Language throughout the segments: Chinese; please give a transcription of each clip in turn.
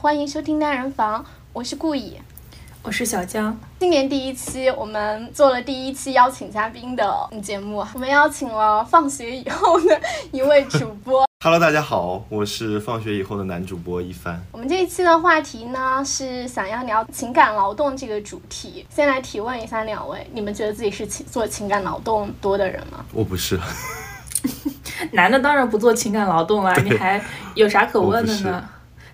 好，欢迎收听单人房，我是顾以，我是小江。今年第一期，我们做了第一期邀请嘉宾的节目，我们邀请了放学以后的一位主播。Hello，大家好，我是放学以后的男主播一帆。我们这一期的话题呢，是想要聊情感劳动这个主题。先来提问一下两位，你们觉得自己是情做情感劳动多的人吗？我不是。男的当然不做情感劳动了，你还有啥可问的呢？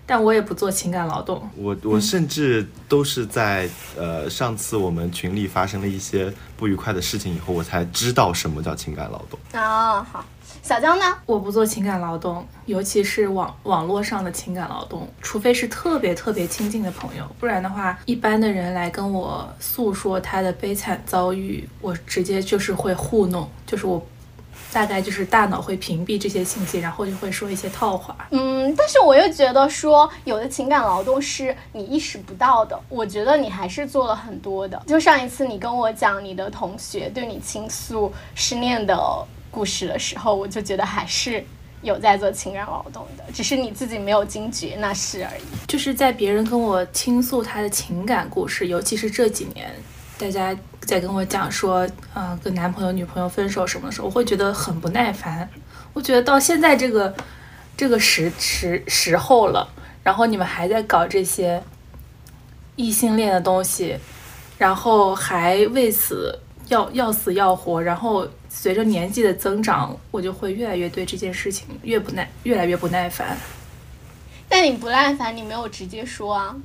但我也不做情感劳动。我我甚至都是在呃上次我们群里发生了一些不愉快的事情以后，我才知道什么叫情感劳动。哦，好，小江呢？我不做情感劳动，尤其是网网络上的情感劳动，除非是特别特别亲近的朋友，不然的话，一般的人来跟我诉说他的悲惨遭遇，我直接就是会糊弄，就是我。大概就是大脑会屏蔽这些信息，然后就会说一些套话。嗯，但是我又觉得说有的情感劳动是你意识不到的。我觉得你还是做了很多的。就上一次你跟我讲你的同学对你倾诉失恋的故事的时候，我就觉得还是有在做情感劳动的，只是你自己没有惊觉那是而已。就是在别人跟我倾诉他的情感故事，尤其是这几年。大家在跟我讲说，嗯，跟男朋友、女朋友分手什么的时候，我会觉得很不耐烦。我觉得到现在这个这个时时时候了，然后你们还在搞这些异性恋的东西，然后还为此要要死要活，然后随着年纪的增长，我就会越来越对这件事情越不耐，越来越不耐烦。但你不耐烦，你没有直接说啊，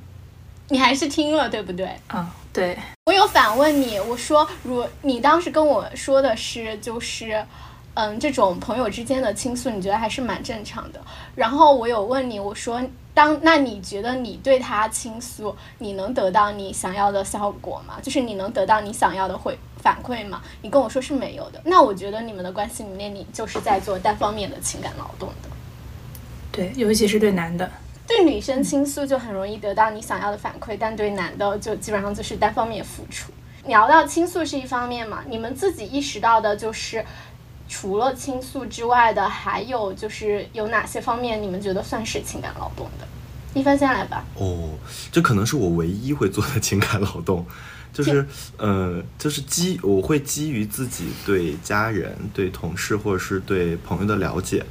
你还是听了，对不对？啊。对我有反问你，我说，如你当时跟我说的是，就是，嗯，这种朋友之间的倾诉，你觉得还是蛮正常的。然后我有问你，我说，当那你觉得你对他倾诉，你能得到你想要的效果吗？就是你能得到你想要的回反馈吗？你跟我说是没有的。那我觉得你们的关系里面，你就是在做单方面的情感劳动的。对，尤其是对男的。对女生倾诉就很容易得到你想要的反馈，但对男的就基本上就是单方面付出。聊到倾诉是一方面嘛，你们自己意识到的就是，除了倾诉之外的，还有就是有哪些方面你们觉得算是情感劳动的？一帆先来吧。哦，这可能是我唯一会做的情感劳动，就是呃，就是基我会基于自己对家人、对同事或者是对朋友的了解。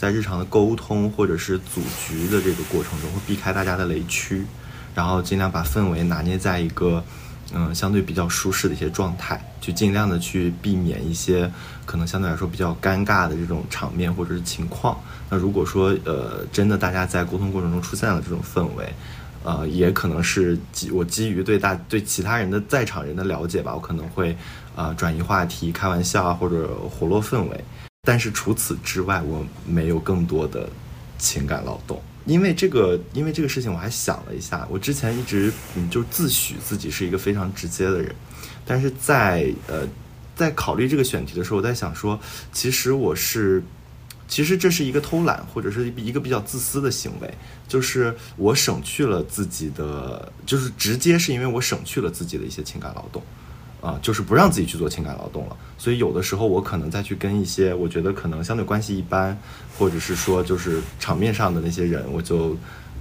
在日常的沟通或者是组局的这个过程中，会避开大家的雷区，然后尽量把氛围拿捏在一个，嗯，相对比较舒适的一些状态，去尽量的去避免一些可能相对来说比较尴尬的这种场面或者是情况。那如果说呃真的大家在沟通过程中出现了这种氛围，呃，也可能是基我基于对大对其他人的在场人的了解吧，我可能会啊转移话题、开玩笑啊或者活络氛围。但是除此之外，我没有更多的情感劳动，因为这个，因为这个事情，我还想了一下，我之前一直嗯就自诩自己是一个非常直接的人，但是在呃在考虑这个选题的时候，我在想说，其实我是，其实这是一个偷懒或者是一个比较自私的行为，就是我省去了自己的，就是直接是因为我省去了自己的一些情感劳动。啊，就是不让自己去做情感劳动了，所以有的时候我可能再去跟一些我觉得可能相对关系一般，或者是说就是场面上的那些人，我就，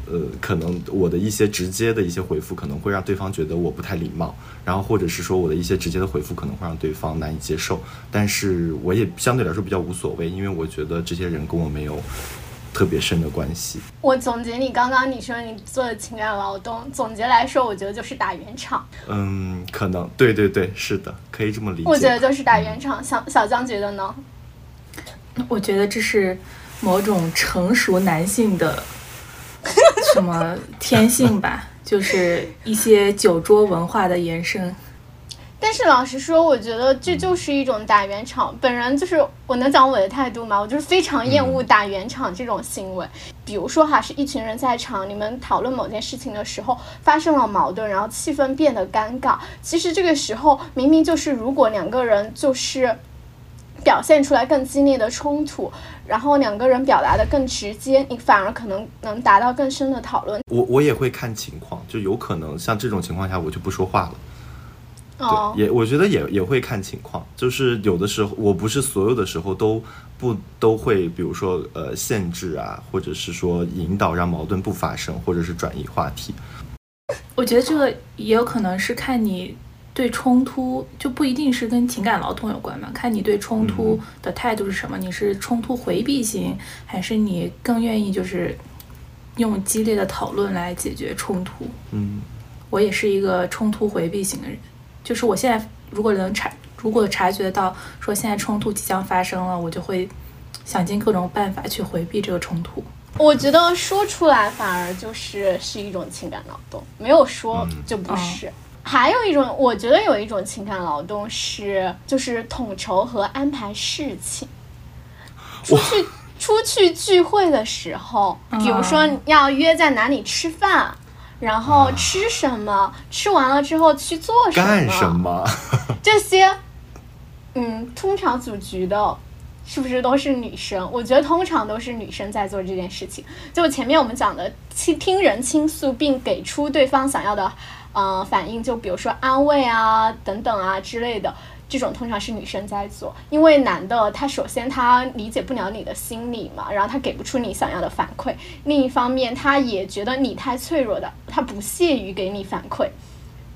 呃，可能我的一些直接的一些回复可能会让对方觉得我不太礼貌，然后或者是说我的一些直接的回复可能会让对方难以接受，但是我也相对来说比较无所谓，因为我觉得这些人跟我没有。特别深的关系。我总结你刚刚你说你做的情感劳动，总结来说，我觉得就是打圆场。嗯，可能，对对对，是的，可以这么理解。我觉得就是打圆场。小小江觉得呢？我觉得这是某种成熟男性的 什么天性吧，就是一些酒桌文化的延伸。但是老实说，我觉得这就是一种打圆场。本人就是我能讲我的态度吗？我就是非常厌恶打圆场这种行为。比如说哈，是一群人在场，你们讨论某件事情的时候发生了矛盾，然后气氛变得尴尬。其实这个时候明明就是，如果两个人就是表现出来更激烈的冲突，然后两个人表达的更直接，你反而可能能达到更深的讨论。我我也会看情况，就有可能像这种情况下，我就不说话了。对，也我觉得也也会看情况，就是有的时候我不是所有的时候都不都会比如说呃限制啊，或者是说引导让矛盾不发生，或者是转移话题。我觉得这个也有可能是看你对冲突，就不一定是跟情感劳动有关嘛，看你对冲突的态度是什么，你是冲突回避型，还是你更愿意就是用激烈的讨论来解决冲突？嗯，我也是一个冲突回避型的人，就是我现在如果能察，如果察觉到说现在冲突即将发生了，我就会想尽各种办法去回避这个冲突。我觉得说出来反而就是是一种情感劳动，没有说嗯就不是。还有一种，我觉得有一种情感劳动是就是统筹和安排事情。出去出去聚会的时候，比如说嗯要约在哪里吃饭，然后啊吃什么，吃完了之后去做什么，干什么？这些，嗯，通常组局的，是不是都是女生？我觉得通常都是女生在做这件事情。就前面我们讲的倾听人倾诉，并给出对方想要的，呃，反应，就比如说安慰啊、等等啊之类的。这种通常是女生在做，因为男的他首先他理解不了你的心理嘛，然后他给不出你想要的反馈，另一方面他也觉得你太脆弱的，他不屑于给你反馈。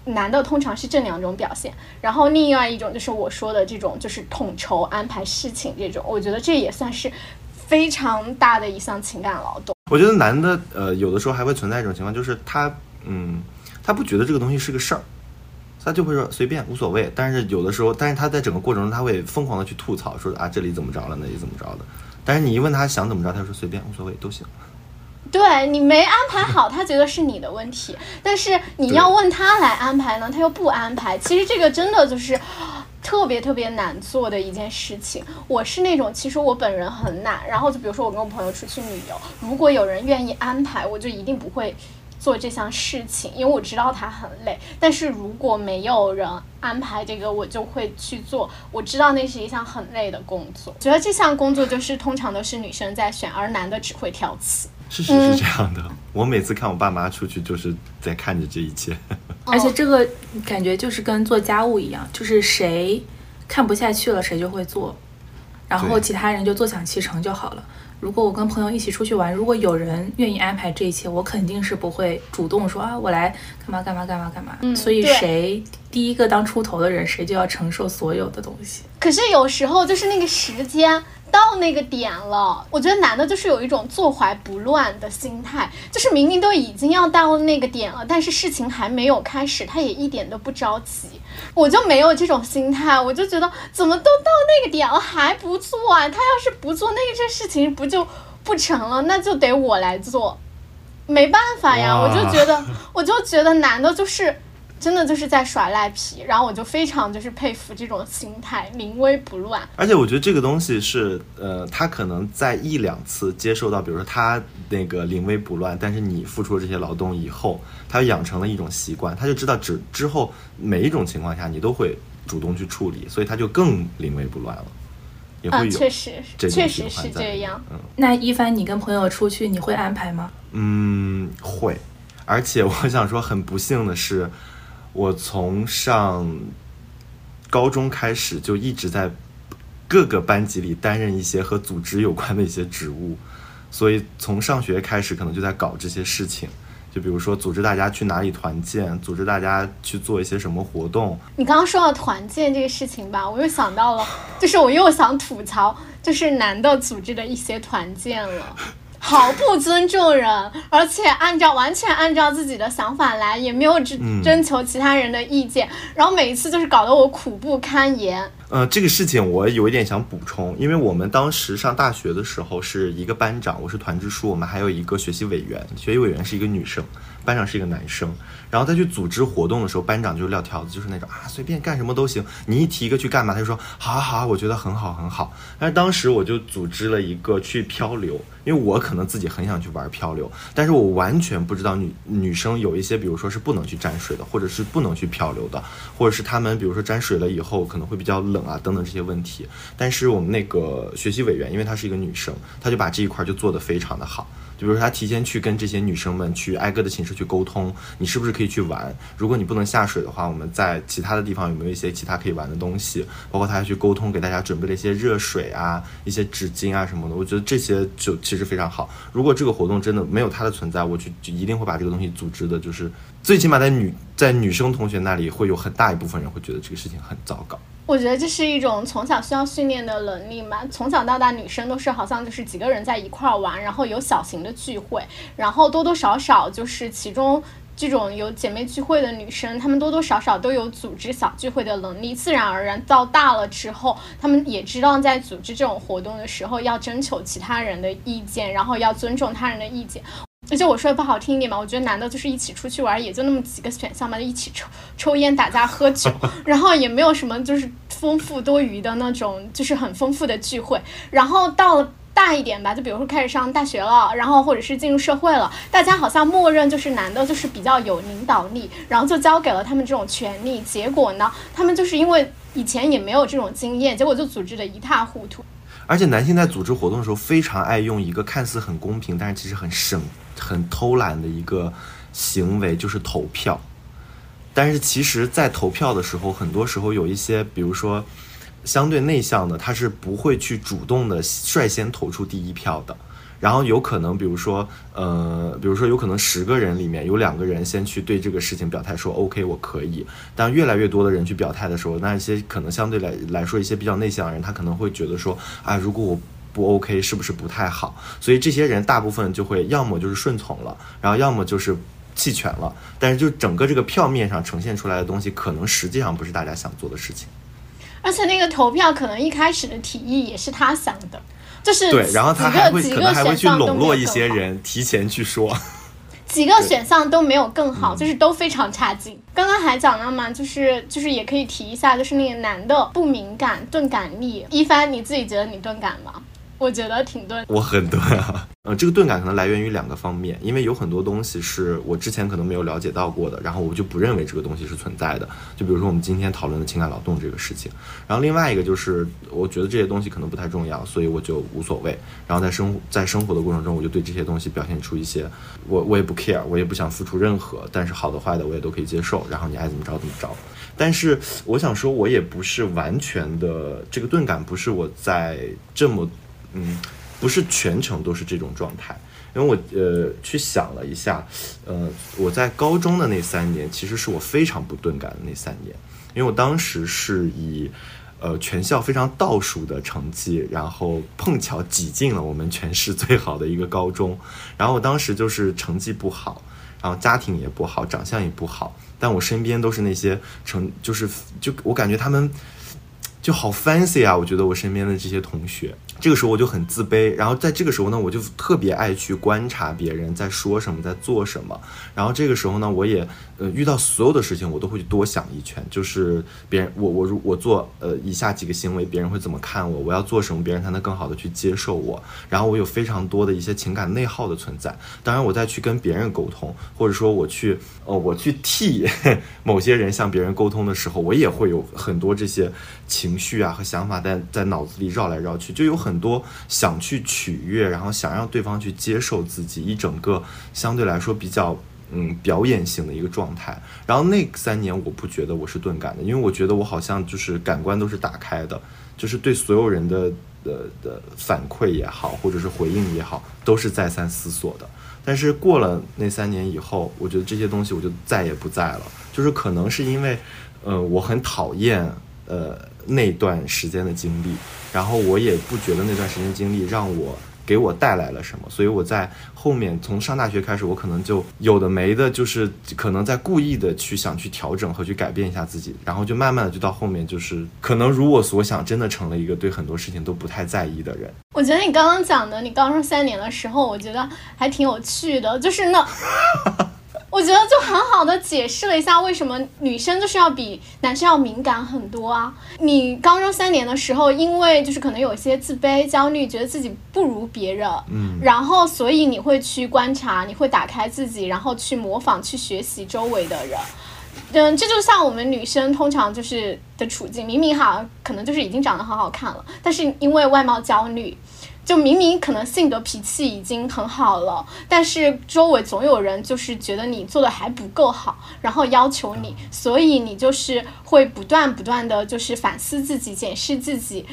男的通常是这两种表现，然后另外一种就是我说的这种，就是统筹安排事情这种，我觉得这也算是非常大的一项情感劳动。我觉得男的呃有的时候还会存在一种情况，就是他嗯他不觉得这个东西是个事儿。他就会说随便无所谓，但是有的时候，但是他在整个过程中他会疯狂的去吐槽，说啊这里怎么着了，那里怎么着的。但是你一问他想怎么着，他说随便无所谓都行。对你没安排好，他觉得是你的问题，但是你要问他来安排呢，他又不安排。其实这个真的就是特别特别难做的一件事情。我是那种，其实我本人很懒，然后就比如说我跟我朋友出去旅游，如果有人愿意安排，我就一定不会。做这项事情，因为我知道它很累。但是如果没有人安排这个，我就会去做。我知道那是一项很累的工作。觉得这项工作就是通常都是女生在选，而男的只会挑刺。事实是这样的，我每次看我爸妈出去，就是在看着这一切。而且这个感觉就是跟做家务一样，就是谁看不下去了，谁就会做，然后其他人就坐享其成就好了。如果我跟朋友一起出去玩，如果有人愿意安排这一切，我肯定是不会主动说啊，我来干嘛干嘛干嘛干嘛。嗯所以谁第一个当出头的人，谁就要承受所有的东西。可是有时候就是那个时间到那个点了，我觉得男的就是有一种坐怀不乱的心态，就是明明都已经要到那个点了，但是事情还没有开始，他也一点都不着急。我就没有这种心态，我就觉得怎么都到那个点了还不做啊？他要是不做那个这事情不就不成了？那就得我来做，没办法呀，我就觉得，我就觉得男的就是。真的就是在耍赖皮，然后我就非常就是佩服这种心态，临危不乱。而且我觉得这个东西是，呃，他可能在一两次接受到，比如说他那个临危不乱，但是你付出了这些劳动以后，他养成了一种习惯，他就知道之之后每一种情况下你都会主动去处理，所以他就更临危不乱了，也啊，会有确实，确实是这样。。嗯那一帆，你跟朋友出去，你会安排吗？嗯，会，而且我想说，很不幸的是，我从上高中开始就一直在各个班级里担任一些和组织有关的一些职务，所以从上学开始，可能就在搞这些事情。就比如说，组织大家去哪里团建，组织大家去做一些什么活动。你刚刚说到团建这个事情吧，我又想到了，就是我又想吐槽，就是男的组织的一些团建了。毫不尊重人，而且按照完全按照自己的想法来，也没有征嗯征求其他人的意见，然后每一次就是搞得我苦不堪言。呃，这个事情我有一点想补充，因为我们当时上大学的时候是一个班长，我是团支书，我们还有一个学习委员，学习委员是一个女生，班长是一个男生。然后再去组织活动的时候，班长就撂挑子，就是那种啊随便干什么都行，你一提一个去干嘛，他就说好啊好啊，我觉得很好很好。但是当时我就组织了一个去漂流，因为我可能自己很想去玩漂流，但是我完全不知道女女生有一些，比如说是不能去沾水的，或者是不能去漂流的，或者是她们比如说沾水了以后可能会比较冷啊等等这些问题。但是我们那个学习委员，因为她是一个女生，她就把这一块就做得非常的好。就比如说，她提前去跟这些女生们去挨个的寝室去沟通，你是不是可以去玩？如果你不能下水的话，我们在其他的地方有没有一些其他可以玩的东西？包括她还去沟通，给大家准备了一些热水啊、一些纸巾啊什么的。我觉得这些就其实非常好。如果这个活动真的没有它的存在，我就就一定会把这个东西组织的，就是最起码在女在女生同学那里会有很大一部分人会觉得这个事情很糟糕。我觉得这是一种从小需要训练的能力嘛。从小到大，女生都是好像就是几个人在一块儿玩，然后有小型的聚会，然后多多少少就是其中这种有姐妹聚会的女生，她们多多少少都有组织小聚会的能力。自然而然到大了之后，她们也知道在组织这种活动的时候要征求其他人的意见，然后要尊重他人的意见。而且我说的不好听一点嘛，我觉得男的就是一起出去玩，也就那么几个选项嘛，就一起抽抽烟、打架、喝酒，然后也没有什么就是丰富多余的那种，就是很丰富的聚会。然后到了大一点吧，就比如说开始上大学了，然后或者是进入社会了，大家好像默认就是男的就是比较有领导力，然后就交给了他们这种权利。结果呢，他们就是因为以前也没有这种经验，结果就组织的一塌糊涂。而且男性在组织活动的时候，非常爱用一个看似很公平，但是其实很省、很偷懒的一个行为，就是投票。但是其实，在投票的时候，很多时候有一些，比如说相对内向的，他是不会去主动的率先投出第一票的。然后有可能，比如说，呃，比如说有可能十个人里面有两个人先去对这个事情表态说 OK 我可以，但越来越多的人去表态的时候，那一些可能相对来来说一些比较内向的人，他可能会觉得说，啊，如果我不 OK 是不是不太好？所以这些人大部分就会要么就是顺从了，然后要么就是弃权了。但是就整个这个票面上呈现出来的东西，可能实际上不是大家想做的事情。而且那个投票可能一开始的提议也是他想的。就是对，然后他还会几可能还会去笼络一些人，人，提前去说。几个选项都没有更好，就是都非常差劲。刚刚还讲了嘛，就是就是也可以提一下，就是那个男的不敏感，钝感力。一帆，你自己觉得你钝感吗？我觉得挺钝，我很钝啊。呃，这个钝感可能来源于两个方面，因为有很多东西是我之前可能没有了解到过的，然后我就不认为这个东西是存在的。就比如说我们今天讨论的情感劳动这个事情，然后另外一个就是我觉得这些东西可能不太重要，所以我就无所谓。然后在生在生活的过程中，我就对这些东西表现出一些我我也不 care，我也不想付出任何，但是好的坏的我也都可以接受。然后你爱怎么着怎么着。但是我想说，我也不是完全的这个钝感，不是我在这么。嗯，不是全程都是这种状态，因为我呃去想了一下，呃，我在高中的那三年其实是我非常不钝感的那三年，因为我当时是以呃全校非常倒数的成绩，然后碰巧挤进了我们全市最好的一个高中，然后我当时就是成绩不好，然后家庭也不好，长相也不好，但我身边都是那些成就是就我感觉他们就好 fancy 啊，我觉得我身边的这些同学。这个时候我就很自卑，然后在这个时候呢，我就特别爱去观察别人在说什么，在做什么。然后这个时候呢，我也呃遇到所有的事情，我都会去多想一圈，就是别人我我如我做呃以下几个行为，别人会怎么看我？我要做什么，别人才能更好的去接受我？然后我有非常多的一些情感内耗的存在。当然，我再去跟别人沟通，或者说我去呃我去替 某些人向别人沟通的时候，我也会有很多这些情绪啊和想法在在脑子里绕来绕去，就有很。多想去取悦，然后想让对方去接受自己，一整个相对来说比较嗯表演性的一个状态。然后那三年我不觉得我是钝感的，因为我觉得我好像就是感官都是打开的，就是对所有人的的的反馈也好，或者是回应也好，都是再三思索的。但是过了那三年以后，我觉得这些东西我就再也不在了，就是可能是因为呃我很讨厌呃那段时间的经历。然后我也不觉得那段时间经历让我给我带来了什么，所以我在后面从上大学开始，我可能就有的没的，就是可能在故意的去想去调整和去改变一下自己，然后就慢慢的就到后面就是可能如我所想，真的成了一个对很多事情都不太在意的人。我觉得你刚刚讲的，你高中三年的时候，我觉得还挺有趣的，就是那。我觉得就很好的解释了一下为什么女生就是要比男生要敏感很多啊。你高中三年的时候，因为就是可能有一些自卑、焦虑，觉得自己不如别人，嗯，然后所以你会去观察，你会打开自己，然后去模仿、去学习周围的人。嗯，这就像我们女生通常就是的处境，明明哈可能就是已经长得很好看了，但是因为外貌焦虑。就明明可能性格脾气已经很好了，但是周围总有人就是觉得你做的还不够好，然后要求你，所以你就是会不断不断的就是反思自己、检视自己，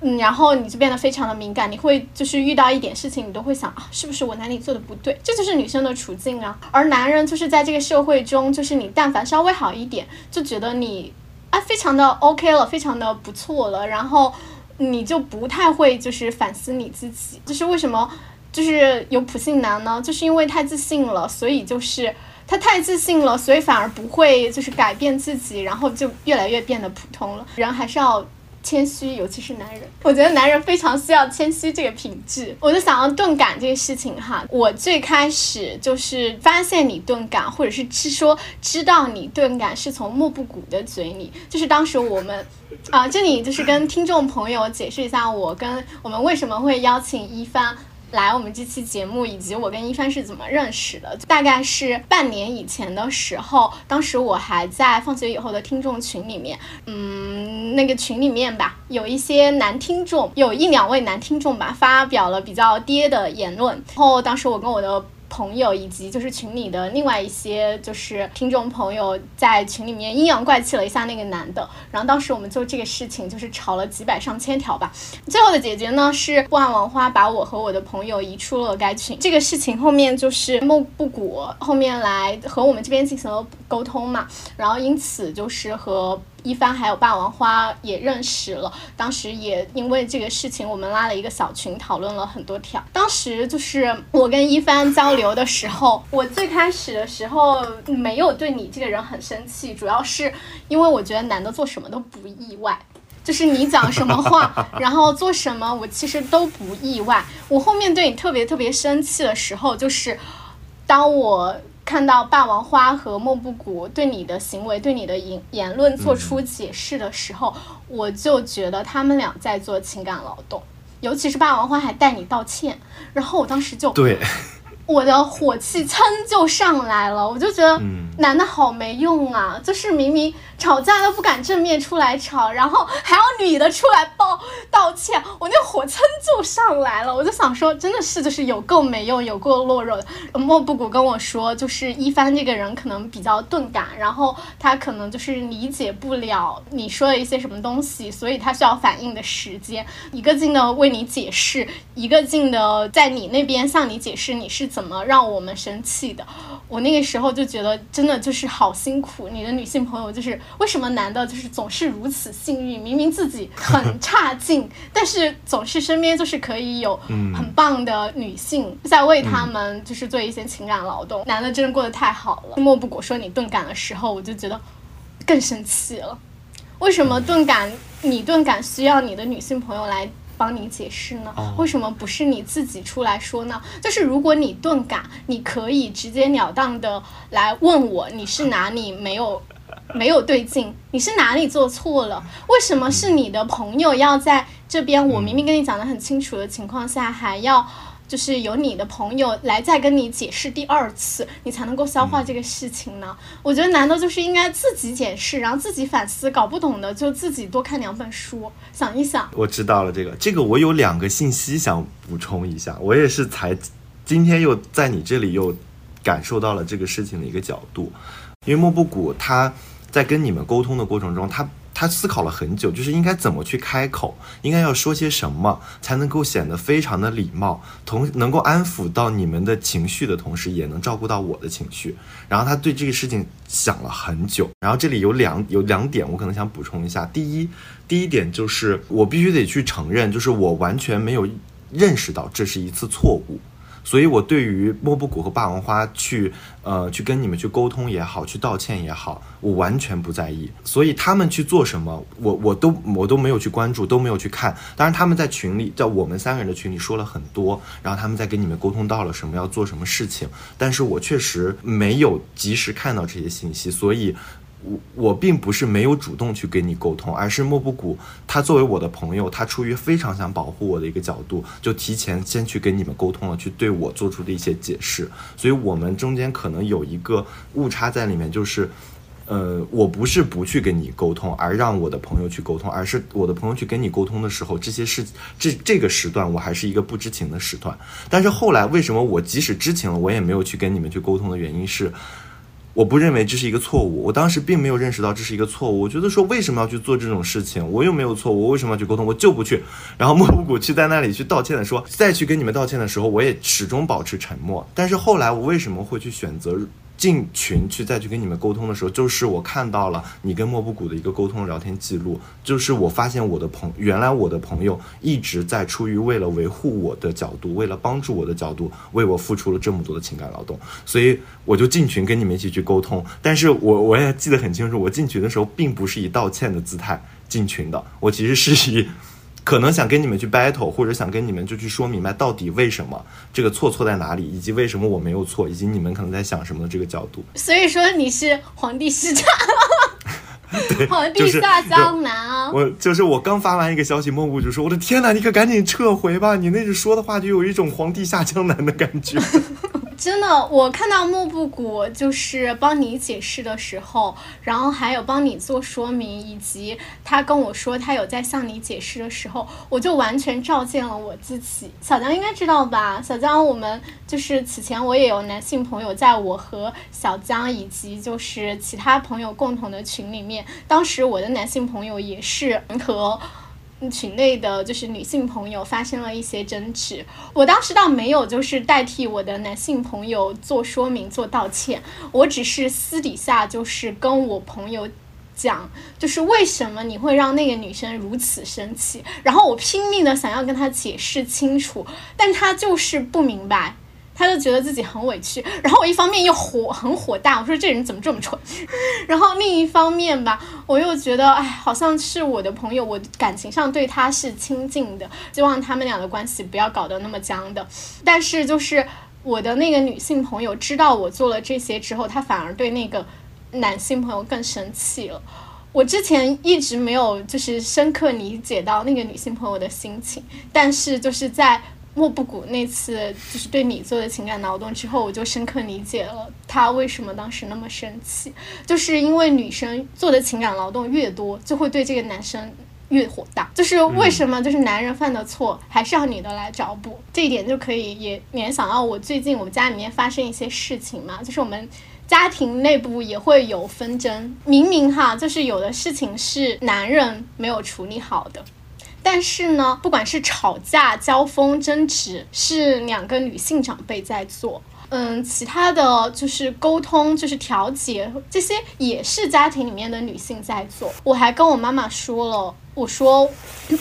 嗯，然后你就变得非常的敏感，你会就是遇到一点事情，你都会想啊，是不是我哪里做的不对？这就是女生的处境啊。而男人就是在这个社会中，就是你但凡稍微好一点，就觉得你啊非常的 OK 了，非常的不错了，然后。你就不太会就是反思你自己，就是为什么就是有普信男呢？就是因为太自信了，所以就是他太自信了，所以反而不会就是改变自己，然后就越来越变得普通了。人还是要。谦虚，尤其是男人，我觉得男人非常需要谦虚这个品质。我就想要钝感这个事情哈，我最开始就是发现你钝感，或者是是说知道你钝感，是从莫布谷的嘴里。就是当时我们，啊，这里就是跟听众朋友解释一下，我跟我们为什么会邀请一帆。来我们这期节目，以及我跟一帆是怎么认识的？大概是半年以前的时候，当时我还在放学以后的听众群里面，嗯，那个群里面吧，有一些男听众，有一两位男听众吧，发表了比较爹的言论。然后当时我跟我的。朋友以及就是群里的另外一些就是听众朋友在群里面阴阳怪气了一下那个男的，然后当时我们就这个事情就是吵了几百上千条吧，最后的解决呢是不安王花把我和我的朋友移出了该群。这个事情后面就是梦不谷后面来和我们这边进行了沟通嘛，然后因此就是和。一帆还有霸王花也认识了，当时也因为这个事情，我们拉了一个小群，讨论了很多条。当时就是我跟一帆交流的时候，我最开始的时候没有对你这个人很生气，主要是因为我觉得男的做什么都不意外，就是你讲什么话，然后做什么，我其实都不意外。我后面对你特别特别生气的时候，就是当我。看到霸王花和莫不谷对你的行为、对你的言言论做出解释的时候，我就觉得他们俩在做情感劳动，尤其是霸王花还带你道歉，然后我当时就对。我的火气噌就上来了，我就觉得男的好没用啊！就是明明吵架都不敢正面出来吵，然后还要女的出来抱道歉，我那火噌就上来了。我就想说，真的是就是有够没用，有够懦弱的。莫布谷跟我说，就是一帆这个人可能比较钝感，然后他可能就是理解不了你说的一些什么东西，所以他需要反应的时间，一个劲的为你解释，一个劲的在你那边向你解释你是。怎么让我们生气的？我那个时候就觉得真的就是好辛苦。你的女性朋友就是为什么男的就是总是如此幸运？明明自己很差劲，但是总是身边就是可以有很棒的女性在为他们就是做一些情感劳动。男的真的过得太好了。莫不果说你钝感的时候，我就觉得更生气了。为什么钝感？你钝感需要你的女性朋友来？帮你解释呢？为什么不是你自己出来说呢？就是如果你钝感，你可以直截了当的来问我，你是哪里没有没有对劲？你是哪里做错了？为什么是你的朋友要在这边？我明明跟你讲的很清楚的情况下，还要？就是由你的朋友来再跟你解释第二次，你才能够消化这个事情呢。我觉得难道就是应该自己解释，然后自己反思，搞不懂的就自己多看两本书，想一想。我知道了，这个这个我有两个信息想补充一下，我也是才今天又在你这里又感受到了这个事情的一个角度，因为莫布谷他在跟你们沟通的过程中，他。他思考了很久，就是应该怎么去开口，应该要说些什么，才能够显得非常的礼貌，同能够安抚到你们的情绪的同时，也能照顾到我的情绪。然后他对这个事情想了很久。然后这里有两有两点，我可能想补充一下。第一，第一点就是我必须得去承认，就是我完全没有认识到这是一次错误。所以我对于莫布谷和霸王花去呃去跟你们去沟通也好，去道歉也好，我完全不在意。所以他们去做什么，我我都我都没有去关注，都没有去看。当然他们在群里，在我们三个人的群里说了很多，然后他们在跟你们沟通到了什么要做什么事情，但是我确实没有及时看到这些信息，所以。我我并不是没有主动去跟你沟通，而是莫布谷他作为我的朋友，他出于非常想保护我的一个角度，就提前先去跟你们沟通了，去对我做出的一些解释。所以我们中间可能有一个误差在里面，就是，呃，我不是不去跟你沟通，而让我的朋友去沟通，而是我的朋友去跟你沟通的时候，这些事这这个时段我还是一个不知情的时段。但是后来为什么我即使知情了，我也没有去跟你们去沟通的原因是。我不认为这是一个错误，我当时并没有认识到这是一个错误。我觉得说为什么要去做这种事情，我又没有错误，我为什么要去沟通，我就不去。然后莫布谷去在那里去道歉的说，再去跟你们道歉的时候，我也始终保持沉默。但是后来我为什么会去选择？进群去再去跟你们沟通的时候，就是我看到了你跟莫布谷的一个沟通聊天记录，就是我发现我的朋原来我的朋友一直在出于为了维护我的角度，为了帮助我的角度，为我付出了这么多的情感劳动，所以我就进群跟你们一起去沟通。但是我我也记得很清楚，我进群的时候并不是以道歉的姿态进群的，我其实是以。可能想跟你们去 battle，或者想跟你们就去说明白到底为什么这个错错在哪里，以及为什么我没有错，以及你们可能在想什么的这个角度。所以说你是皇帝下，皇帝下江南啊！我就是我刚发完一个消息，莫布就说：“我的天哪，你可赶紧撤回吧！你那句说的话就有一种皇帝下江南的感觉。” 真的，我看到莫布谷就是帮你解释的时候，然后还有帮你做说明，以及他跟我说他有在向你解释的时候，我就完全照见了我自己。小江应该知道吧？小江，我们就是此前我也有男性朋友，在我和小江以及就是其他朋友共同的群里面，当时我的男性朋友也是和。群内的就是女性朋友发生了一些争执，我当时倒没有就是代替我的男性朋友做说明做道歉，我只是私底下就是跟我朋友讲，就是为什么你会让那个女生如此生气，然后我拼命的想要跟她解释清楚，但她就是不明白。他就觉得自己很委屈，然后我一方面又火很火大，我说这人怎么这么蠢，然后另一方面吧，我又觉得哎，好像是我的朋友，我感情上对他是亲近的，希望他们俩的关系不要搞得那么僵的。但是就是我的那个女性朋友知道我做了这些之后，她反而对那个男性朋友更生气了。我之前一直没有就是深刻理解到那个女性朋友的心情，但是就是在。莫布谷那次就是对你做的情感劳动之后，我就深刻理解了他为什么当时那么生气，就是因为女生做的情感劳动越多，就会对这个男生越火大。就是为什么就是男人犯的错还是要女的来找补，这一点就可以也联想到我最近我们家里面发生一些事情嘛，就是我们家庭内部也会有纷争，明明哈就是有的事情是男人没有处理好的。但是呢，不管是吵架、交锋、争执，是两个女性长辈在做，嗯，其他的就是沟通、就是调解，这些也是家庭里面的女性在做。我还跟我妈妈说了，我说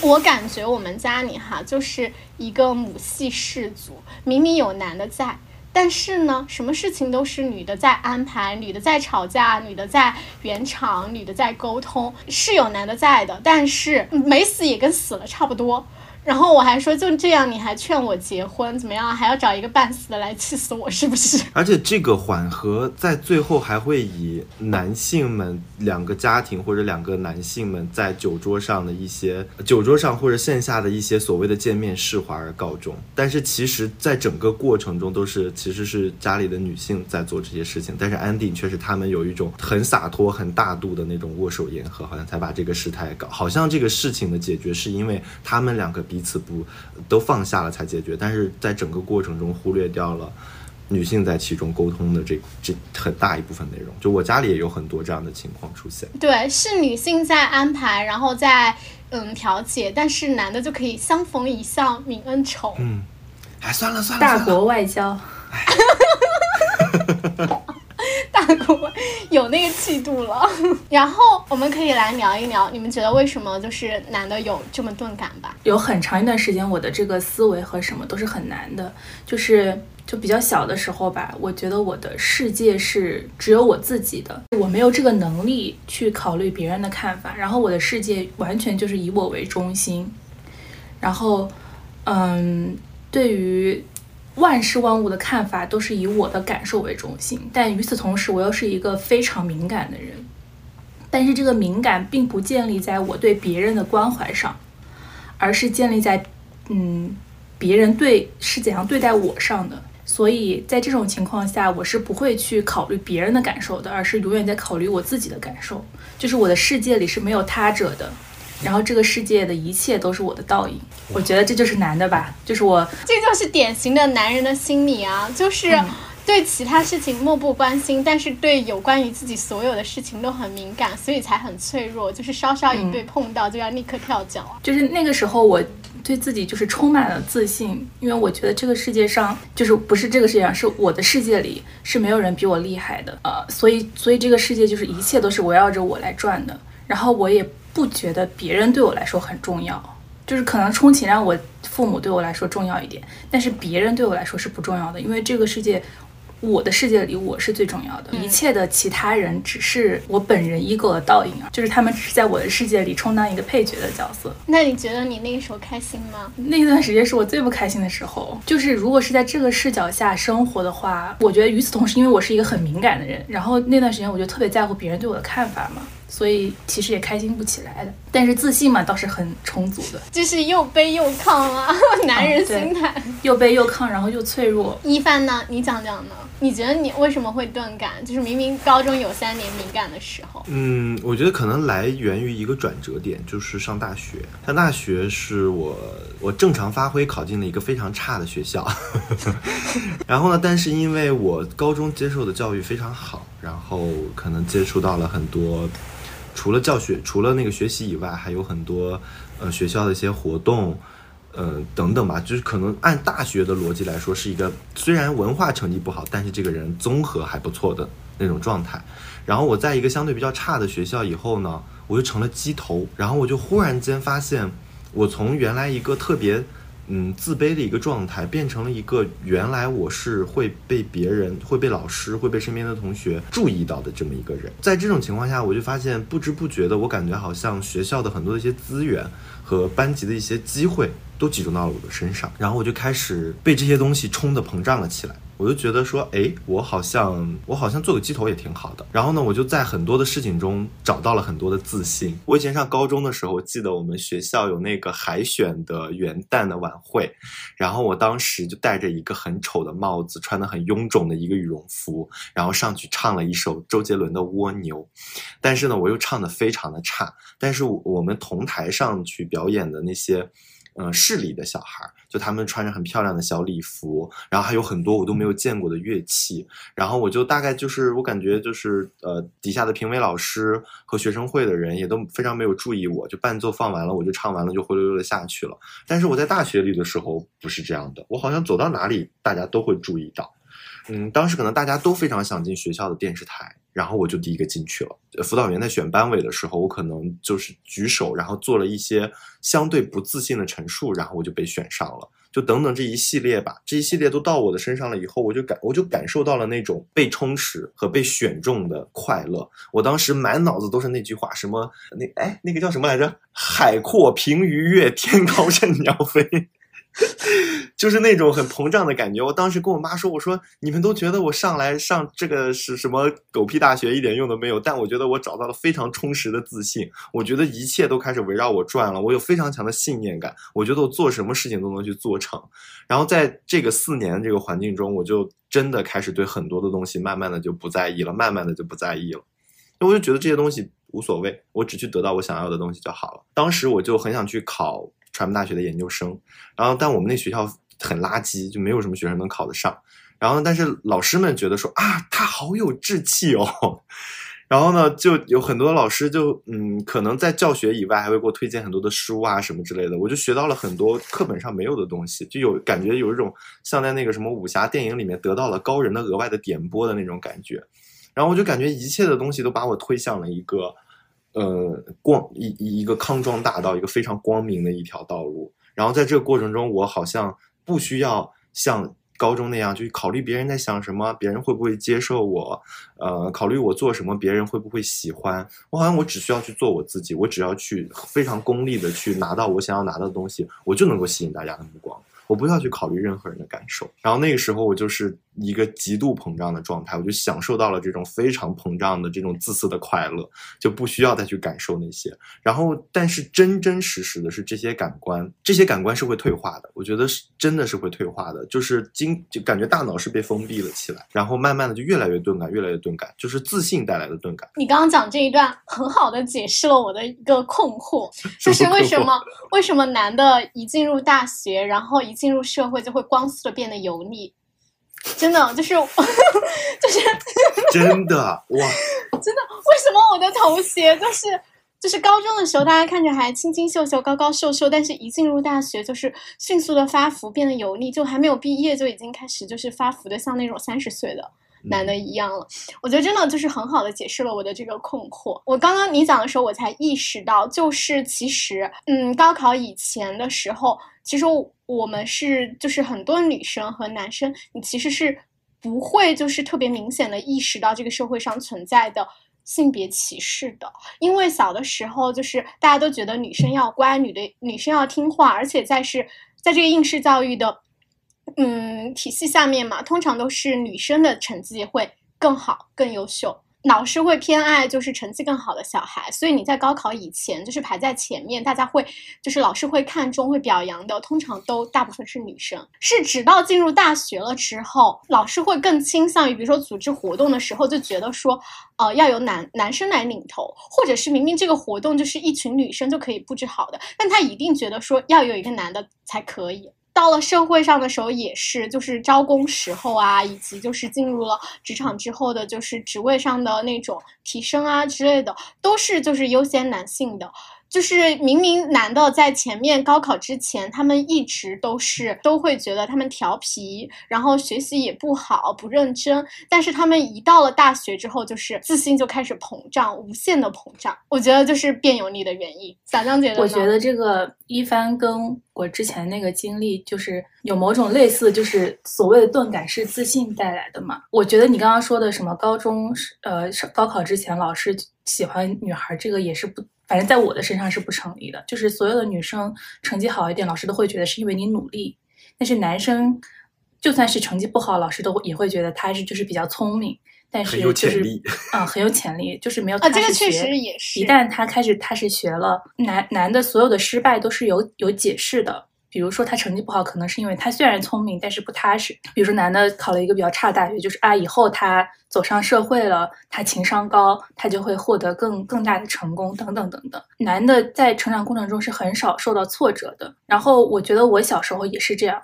我感觉我们家里哈就是一个母系氏族，明明有男的在。但是呢，什么事情都是女的在安排，女的在吵架，女的在圆场，女的在沟通，是有男的在的，但是没死也跟死了差不多。然后我还说就这样，你还劝我结婚怎么样？还要找一个半死的来气死我，是不是？而且这个缓和在最后还会以男性们两个家庭或者两个男性们在酒桌上的一些酒桌上或者线下的一些所谓的见面释怀而告终。但是其实，在整个过程中都是其实是家里的女性在做这些事情，但是安定却是他们有一种很洒脱、很大度的那种握手言和，好像才把这个事态搞，好像这个事情的解决是因为他们两个。彼此不都放下了才解决，但是在整个过程中忽略掉了女性在其中沟通的这这很大一部分内容。就我家里也有很多这样的情况出现。对，是女性在安排，然后在嗯调解，但是男的就可以相逢一笑泯恩仇。嗯，哎，算了算了，大国外交。大国有那个气度了，然后我们可以来聊一聊，你们觉得为什么就是男的有这么钝感吧？有很长一段时间，我的这个思维和什么都是很难的，就是就比较小的时候吧，我觉得我的世界是只有我自己的，我没有这个能力去考虑别人的看法，然后我的世界完全就是以我为中心，然后，嗯，对于万事万物的看法都是以我的感受为中心，但与此同时，我又是一个非常敏感的人，但是这个敏感并不建立在我对别人的关怀上，而是建立在，嗯，别人对是怎样对待我上的。所以在这种情况下，我是不会去考虑别人的感受的，而是永远在考虑我自己的感受。就是我的世界里是没有他者的，然后这个世界的一切都是我的倒影。我觉得这就是男的吧，就是我，这就是典型的男人的心理啊，就是对其他事情漠不关心，但是对有关于自己所有的事情都很敏感，所以才很脆弱，就是稍稍一被碰到就要立刻跳脚啊。就是那个时候我。对自己就是充满了自信，因为我觉得这个世界上就是不是这个世界上，是我的世界里是没有人比我厉害的，呃，所以所以这个世界就是一切都是围绕着我来转的，然后我也不觉得别人对我来说很重要，就是可能充其量我父母对我来说重要一点，但是别人对我来说是不重要的，因为这个世界。我的世界里，我是最重要的，一切的其他人只是我本人 ego 的倒影啊，就是他们只是在我的世界里充当一个配角的角色。那你觉得你那个时候开心吗？那段时间是我最不开心的时候，就是如果是在这个视角下生活的话，我觉得与此同时，因为我是一个很敏感的人，然后那段时间我就特别在乎别人对我的看法嘛。所以其实也开心不起来的，但是自信嘛倒是很充足的，就是又悲又亢啊，男人心态，又悲又亢，然后又脆弱。一帆呢？你讲讲呢？你觉得你为什么会钝感？就是明明高中有三年敏感的时候。嗯，我觉得可能来源于一个转折点，就是上大学。上大学是我我正常发挥考进了一个非常差的学校，然后呢，但是因为我高中接受的教育非常好，然后可能接触到了很多。除了教学，除了那个学习以外，还有很多，呃，学校的一些活动，呃，等等吧。就是可能按大学的逻辑来说，是一个虽然文化成绩不好，但是这个人综合还不错的那种状态。然后我在一个相对比较差的学校以后呢，我就成了鸡头。然后我就忽然间发现，我从原来一个特别。嗯，自卑的一个状态变成了一个原来我是会被别人、会被老师、会被身边的同学注意到的这么一个人。在这种情况下，我就发现不知不觉的，我感觉好像学校的很多的一些资源和班级的一些机会都集中到了我的身上，然后我就开始被这些东西冲的膨胀了起来。我就觉得说，哎，我好像我好像做个鸡头也挺好的。然后呢，我就在很多的事情中找到了很多的自信。我以前上高中的时候，记得我们学校有那个海选的元旦的晚会，然后我当时就戴着一个很丑的帽子，穿的很臃肿的一个羽绒服，然后上去唱了一首周杰伦的《蜗牛》，但是呢，我又唱的非常的差。但是我们同台上去表演的那些。嗯，市里的小孩儿，就他们穿着很漂亮的小礼服，然后还有很多我都没有见过的乐器，然后我就大概就是我感觉就是呃，底下的评委老师和学生会的人也都非常没有注意我，就伴奏放完了，我就唱完了就灰溜溜的下去了。但是我在大学里的时候不是这样的，我好像走到哪里大家都会注意到。嗯，当时可能大家都非常想进学校的电视台，然后我就第一个进去了。辅导员在选班委的时候，我可能就是举手，然后做了一些相对不自信的陈述，然后我就被选上了。就等等这一系列吧，这一系列都到我的身上了以后，我就感我就感受到了那种被充实和被选中的快乐。我当时满脑子都是那句话，什么那哎那个叫什么来着？海阔凭鱼跃，天高任鸟飞。就是那种很膨胀的感觉。我当时跟我妈说：“我说你们都觉得我上来上这个是什么狗屁大学，一点用都没有。但我觉得我找到了非常充实的自信。我觉得一切都开始围绕我转了。我有非常强的信念感。我觉得我做什么事情都能去做成。然后在这个四年这个环境中，我就真的开始对很多的东西慢慢的就不在意了，慢慢的就不在意了。我就觉得这些东西无所谓，我只去得到我想要的东西就好了。当时我就很想去考。”传媒大学的研究生，然后但我们那学校很垃圾，就没有什么学生能考得上。然后但是老师们觉得说啊，他好有志气哦。然后呢，就有很多老师就嗯，可能在教学以外还会给我推荐很多的书啊什么之类的。我就学到了很多课本上没有的东西，就有感觉有一种像在那个什么武侠电影里面得到了高人的额外的点拨的那种感觉。然后我就感觉一切的东西都把我推向了一个。呃，光一一个康庄大道，一个非常光明的一条道路。然后在这个过程中，我好像不需要像高中那样，就考虑别人在想什么，别人会不会接受我，呃，考虑我做什么，别人会不会喜欢。我好像我只需要去做我自己，我只要去非常功利的去拿到我想要拿到的东西，我就能够吸引大家的目光。我不要去考虑任何人的感受。然后那个时候我就是一个极度膨胀的状态，我就享受到了这种非常膨胀的这种自私的快乐，就不需要再去感受那些。然后，但是真真实实的是这些感官，这些感官是会退化的。我觉得是真的是会退化的，就是经就感觉大脑是被封闭了起来，然后慢慢的就越来越钝感，越来越钝感，就是自信带来的钝感。你刚刚讲这一段很好的解释了我的一个困惑，就是为什么为什么男的一进入大学，然后一进入社会就会光速的变得油腻，真的就是就是 真的哇，真的为什么我的头鞋就是就是高中的时候大家看着还清清秀秀、高高瘦瘦，但是一进入大学就是迅速的发福，变得油腻，就还没有毕业就已经开始就是发福的像那种三十岁的。男的一样了，我觉得真的就是很好的解释了我的这个困惑。我刚刚你讲的时候，我才意识到，就是其实，嗯，高考以前的时候，其实我们是就是很多女生和男生，你其实是不会就是特别明显的意识到这个社会上存在的性别歧视的，因为小的时候就是大家都觉得女生要乖，女的女生要听话，而且在是在这个应试教育的。嗯，体系下面嘛，通常都是女生的成绩会更好、更优秀，老师会偏爱就是成绩更好的小孩，所以你在高考以前就是排在前面，大家会就是老师会看重、会表扬的，通常都大部分是女生。是直到进入大学了之后，老师会更倾向于，比如说组织活动的时候，就觉得说，呃，要由男男生来领头，或者是明明这个活动就是一群女生就可以布置好的，但他一定觉得说要有一个男的才可以。到了社会上的时候也是，就是招工时候啊，以及就是进入了职场之后的，就是职位上的那种提升啊之类的，都是就是优先男性的。就是明明男的在前面高考之前，他们一直都是都会觉得他们调皮，然后学习也不好，不认真。但是他们一到了大学之后，就是自信就开始膨胀，无限的膨胀。我觉得就是变油腻的原因。小江姐，我觉得这个一帆跟我之前那个经历就是有某种类似，就是所谓的钝感是自信带来的嘛。我觉得你刚刚说的什么高中呃高考之前老师喜欢女孩，这个也是不。反正在我的身上是不成立的，就是所有的女生成绩好一点，老师都会觉得是因为你努力；但是男生就算是成绩不好，老师都会也会觉得他是就是比较聪明，但是就是嗯很有潜力，就是没有啊这个确实也是，一旦他开始踏实学了，男男的所有的失败都是有有解释的。比如说他成绩不好，可能是因为他虽然聪明，但是不踏实。比如说男的考了一个比较差的大学，就是啊，以后他走上社会了，他情商高，他就会获得更更大的成功，等等等等。男的在成长过程中是很少受到挫折的。然后我觉得我小时候也是这样，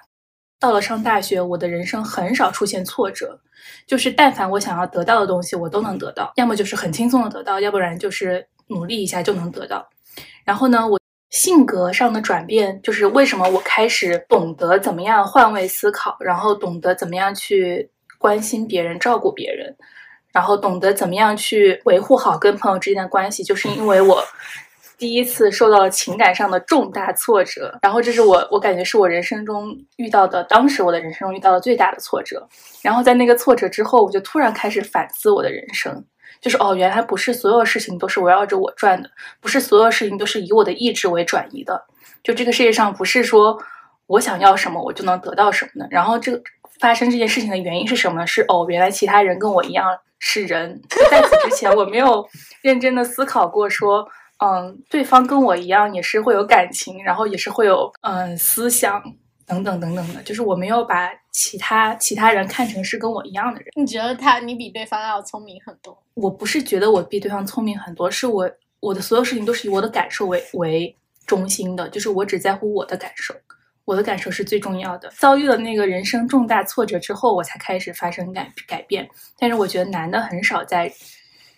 到了上大学，我的人生很少出现挫折，就是但凡我想要得到的东西，我都能得到，要么就是很轻松的得到，要不然就是努力一下就能得到。然后呢，我。性格上的转变，就是为什么我开始懂得怎么样换位思考，然后懂得怎么样去关心别人、照顾别人，然后懂得怎么样去维护好跟朋友之间的关系，就是因为我 第一次受到了情感上的重大挫折，然后这是我我感觉是我人生中遇到的，当时我的人生中遇到的最大的挫折，然后在那个挫折之后，我就突然开始反思我的人生。就是哦，原来不是所有事情都是围绕着我转的，不是所有事情都是以我的意志为转移的。就这个世界上不是说我想要什么我就能得到什么的。然后这个发生这件事情的原因是什么？是哦，原来其他人跟我一样是人。在此之前，我没有认真的思考过，说嗯，对方跟我一样也是会有感情，然后也是会有嗯思想。等等等等的，就是我没有把其他其他人看成是跟我一样的人。你觉得他你比对方要聪明很多？我不是觉得我比对方聪明很多，是我我的所有事情都是以我的感受为为中心的，就是我只在乎我的感受，我的感受是最重要的。遭遇了那个人生重大挫折之后，我才开始发生改改变。但是我觉得男的很少在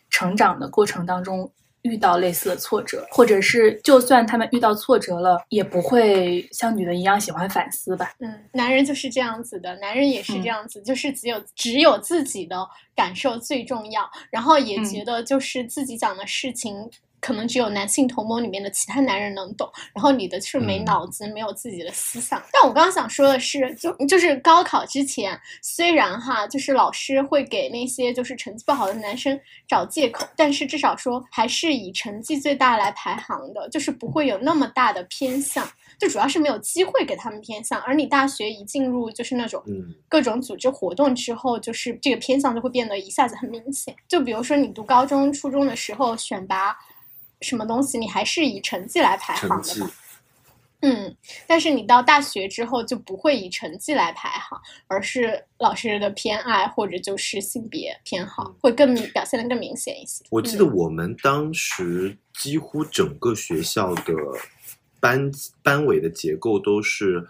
成长的过程当中。遇到类似的挫折，或者是就算他们遇到挫折了，也不会像女的一样喜欢反思吧？嗯，男人就是这样子的，男人也是这样子，就是只有只有自己的感受最重要，然后也觉得就是自己讲的事情可能只有男性同盟里面的其他男人能懂，然后你的是没嗯脑子，没有自己的思想。但我刚刚想说的是，就就是高考之前，虽然哈，就是老师会给那些就是成绩不好的男生找借口，但是至少说还是以成绩最大来排行的，就是不会有那么大的偏向。就主要是没有机会给他们偏向，而你大学一进入就是那种嗯各种组织活动之后，就是这个偏向就会变得一下子很明显。就比如说你读高中、初中的时候选拔什么东西，你还是以成绩来排行的吧？嗯，但是你到大学之后就不会以成绩来排行，而是老师的偏爱或者就是性别偏好嗯会更表现的更明显一些。我记得嗯我们当时几乎整个学校的班班委的结构都是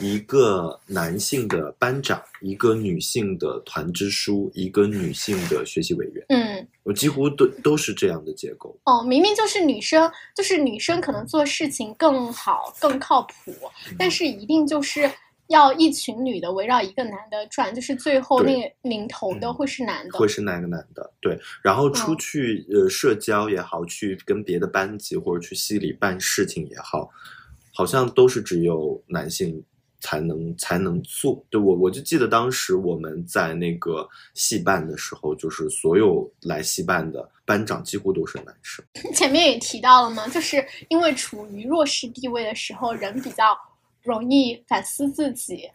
一个男性的班长，一个女性的团支书，一个女性的学习委员。嗯，我几乎都都是这样的结构。哦，明明就是女生，就是女生可能做事情更好、更靠谱，但是一定就是要一群女的围绕一个男的转，就是最后对那个领头的嗯会是男的。会是哪个男的？对，然后出嗯去、呃社交也好，去跟别的班级或者去系里办事情也好，好像都是只有男性才能才能做。对我我就记得当时我们在那个系办的时候，就是所有来系办的班长几乎都是男生。前面也提到了嘛，就是因为处于弱势地位的时候，人比较容易反思自己，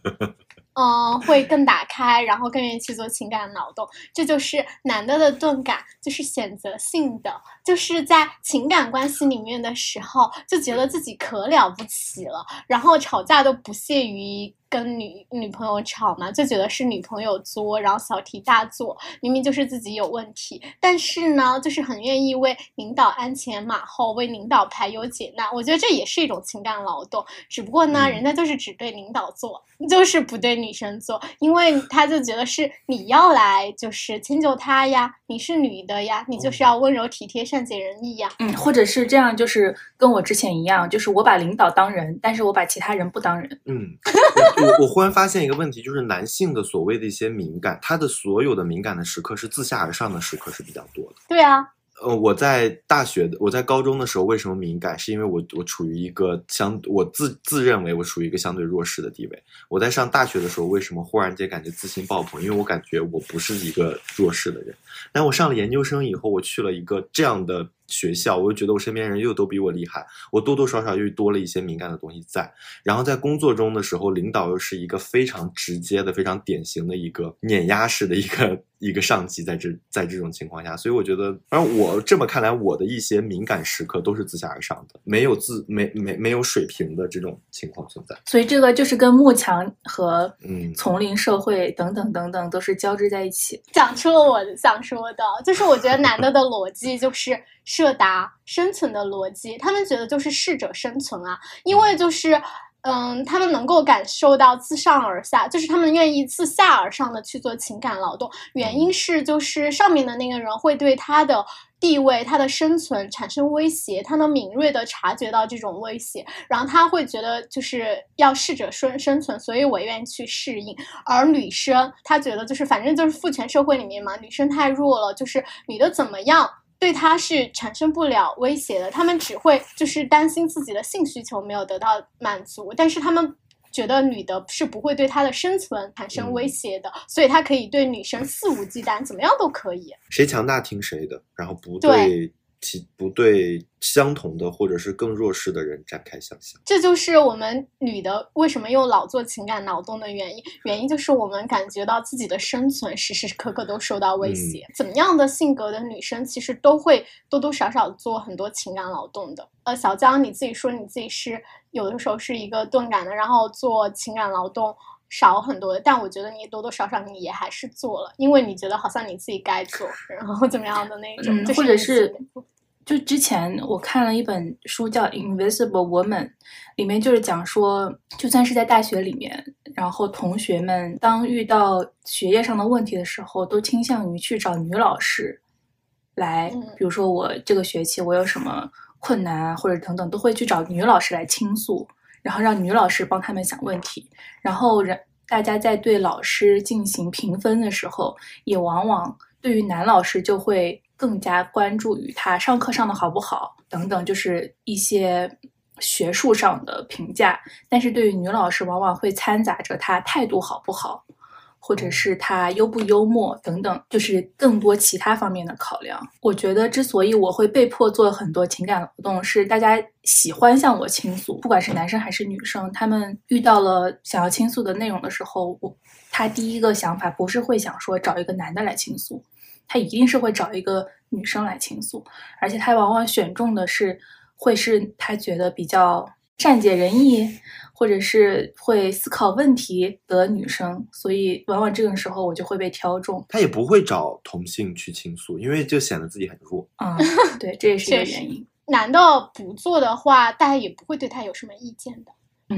嗯，会更打开，然后更愿意去做情感脑洞。这就是男的的钝感，就是选择性的，就是在情感关系里面的时候，就觉得自己可了不起了，然后吵架都不屑于跟女女朋友吵嘛，就觉得是女朋友作，然后小题大做，明明就是自己有问题，但是呢，就是很愿意为领导鞍前马后，为领导排忧解难。我觉得这也是一种情感劳动，只不过呢，嗯人家就是只对领导做，就是不对女生做，因为他就觉得是你要来就是迁就他呀，你是女的呀，你就是要温柔体贴、善解人意呀。嗯，或者是这样，就是跟我之前一样，就是我把领导当人，但是我把其他人不当人。嗯，我我我忽然发现一个问题，就是男性的所谓的一些敏感，他的所有的敏感的时刻是自下而上的时刻是比较多的。对啊，呃，我在大学的，我在高中的时候为什么敏感？是因为我我处于一个相，我自自认为我处于一个相对弱势的地位。我在上大学的时候，为什么忽然间感觉自信爆棚？因为我感觉我不是一个弱势的人。但我上了研究生以后，我去了一个这样的学校，我又觉得我身边人又都比我厉害，我多多少少又多了一些敏感的东西在。然后在工作中的时候，领导又是一个非常直接的、非常典型的一个碾压式的一个一个上级，在这在这种情况下，所以我觉得，反正我这么看来，我的一些敏感时刻都是自下而上的，没有自没没没有水平的这种情况存在。所以这个就是跟幕墙和嗯丛林社会等等等等都是交织在一起。讲出了我想说的，就是我觉得男的的逻辑就是设达生存的逻辑，他们觉得就是适者生存啊，因为就是。嗯，他们能够感受到自上而下，就是他们愿意自下而上的去做情感劳动。原因是，就是上面的那个人会对他的地位、他的生存产生威胁，他能敏锐的察觉到这种威胁，然后他会觉得就是要适者生生存，所以我愿意去适应。而女生她觉得就是反正就是父权社会里面嘛，女生太弱了，就是女的怎么样。对他是产生不了威胁的，他们只会就是担心自己的性需求没有得到满足，但是他们觉得女的是不会对他的生存产生威胁的，所以他可以对女生肆无忌惮，怎么样都可以。谁强大听谁的，然后不对对其不对相同的或者是更弱势的人展开想象。这就是我们女的为什么又老做情感劳动的原因。原因就是我们感觉到自己的生存时时刻刻都受到威胁。怎么样的性格的女生，其实都会多多少少做很多情感劳动的。呃，小江你自己说你自己是有的时候是一个钝感的，然后做情感劳动。少很多的，但我觉得你多多少少你也还是做了，因为你觉得好像你自己该做，然后怎么样的那种，嗯这或者是你自己的就之前我看了一本书叫《Invisible Woman》，里面就是讲说，就算是在大学里面，然后同学们当遇到学业上的问题的时候，都倾向于去找女老师来，嗯。比如说我这个学期我有什么困难啊，或者等等，都会去找女老师来倾诉，然后让女老师帮他们想问题，然后人大家在对老师进行评分的时候，也往往对于男老师就会更加关注于他上课上的好不好等等，就是一些学术上的评价。但是对于女老师，往往会掺杂着她态度好不好。或者是他幽不幽默等等，就是更多其他方面的考量。我觉得之所以我会被迫做很多情感劳动，是大家喜欢向我倾诉，不管是男生还是女生，他们遇到了想要倾诉的内容的时候，我他第一个想法不是会想说找一个男的来倾诉，他一定是会找一个女生来倾诉，而且他往往选中的是会是他觉得比较善解人意。或者是会思考问题的女生，所以往往这个时候我就会被挑中。他也不会找同性去倾诉，因为就显得自己很弱。嗯，对，这也是一个原因。男的不做的话，大家也不会对他有什么意见的。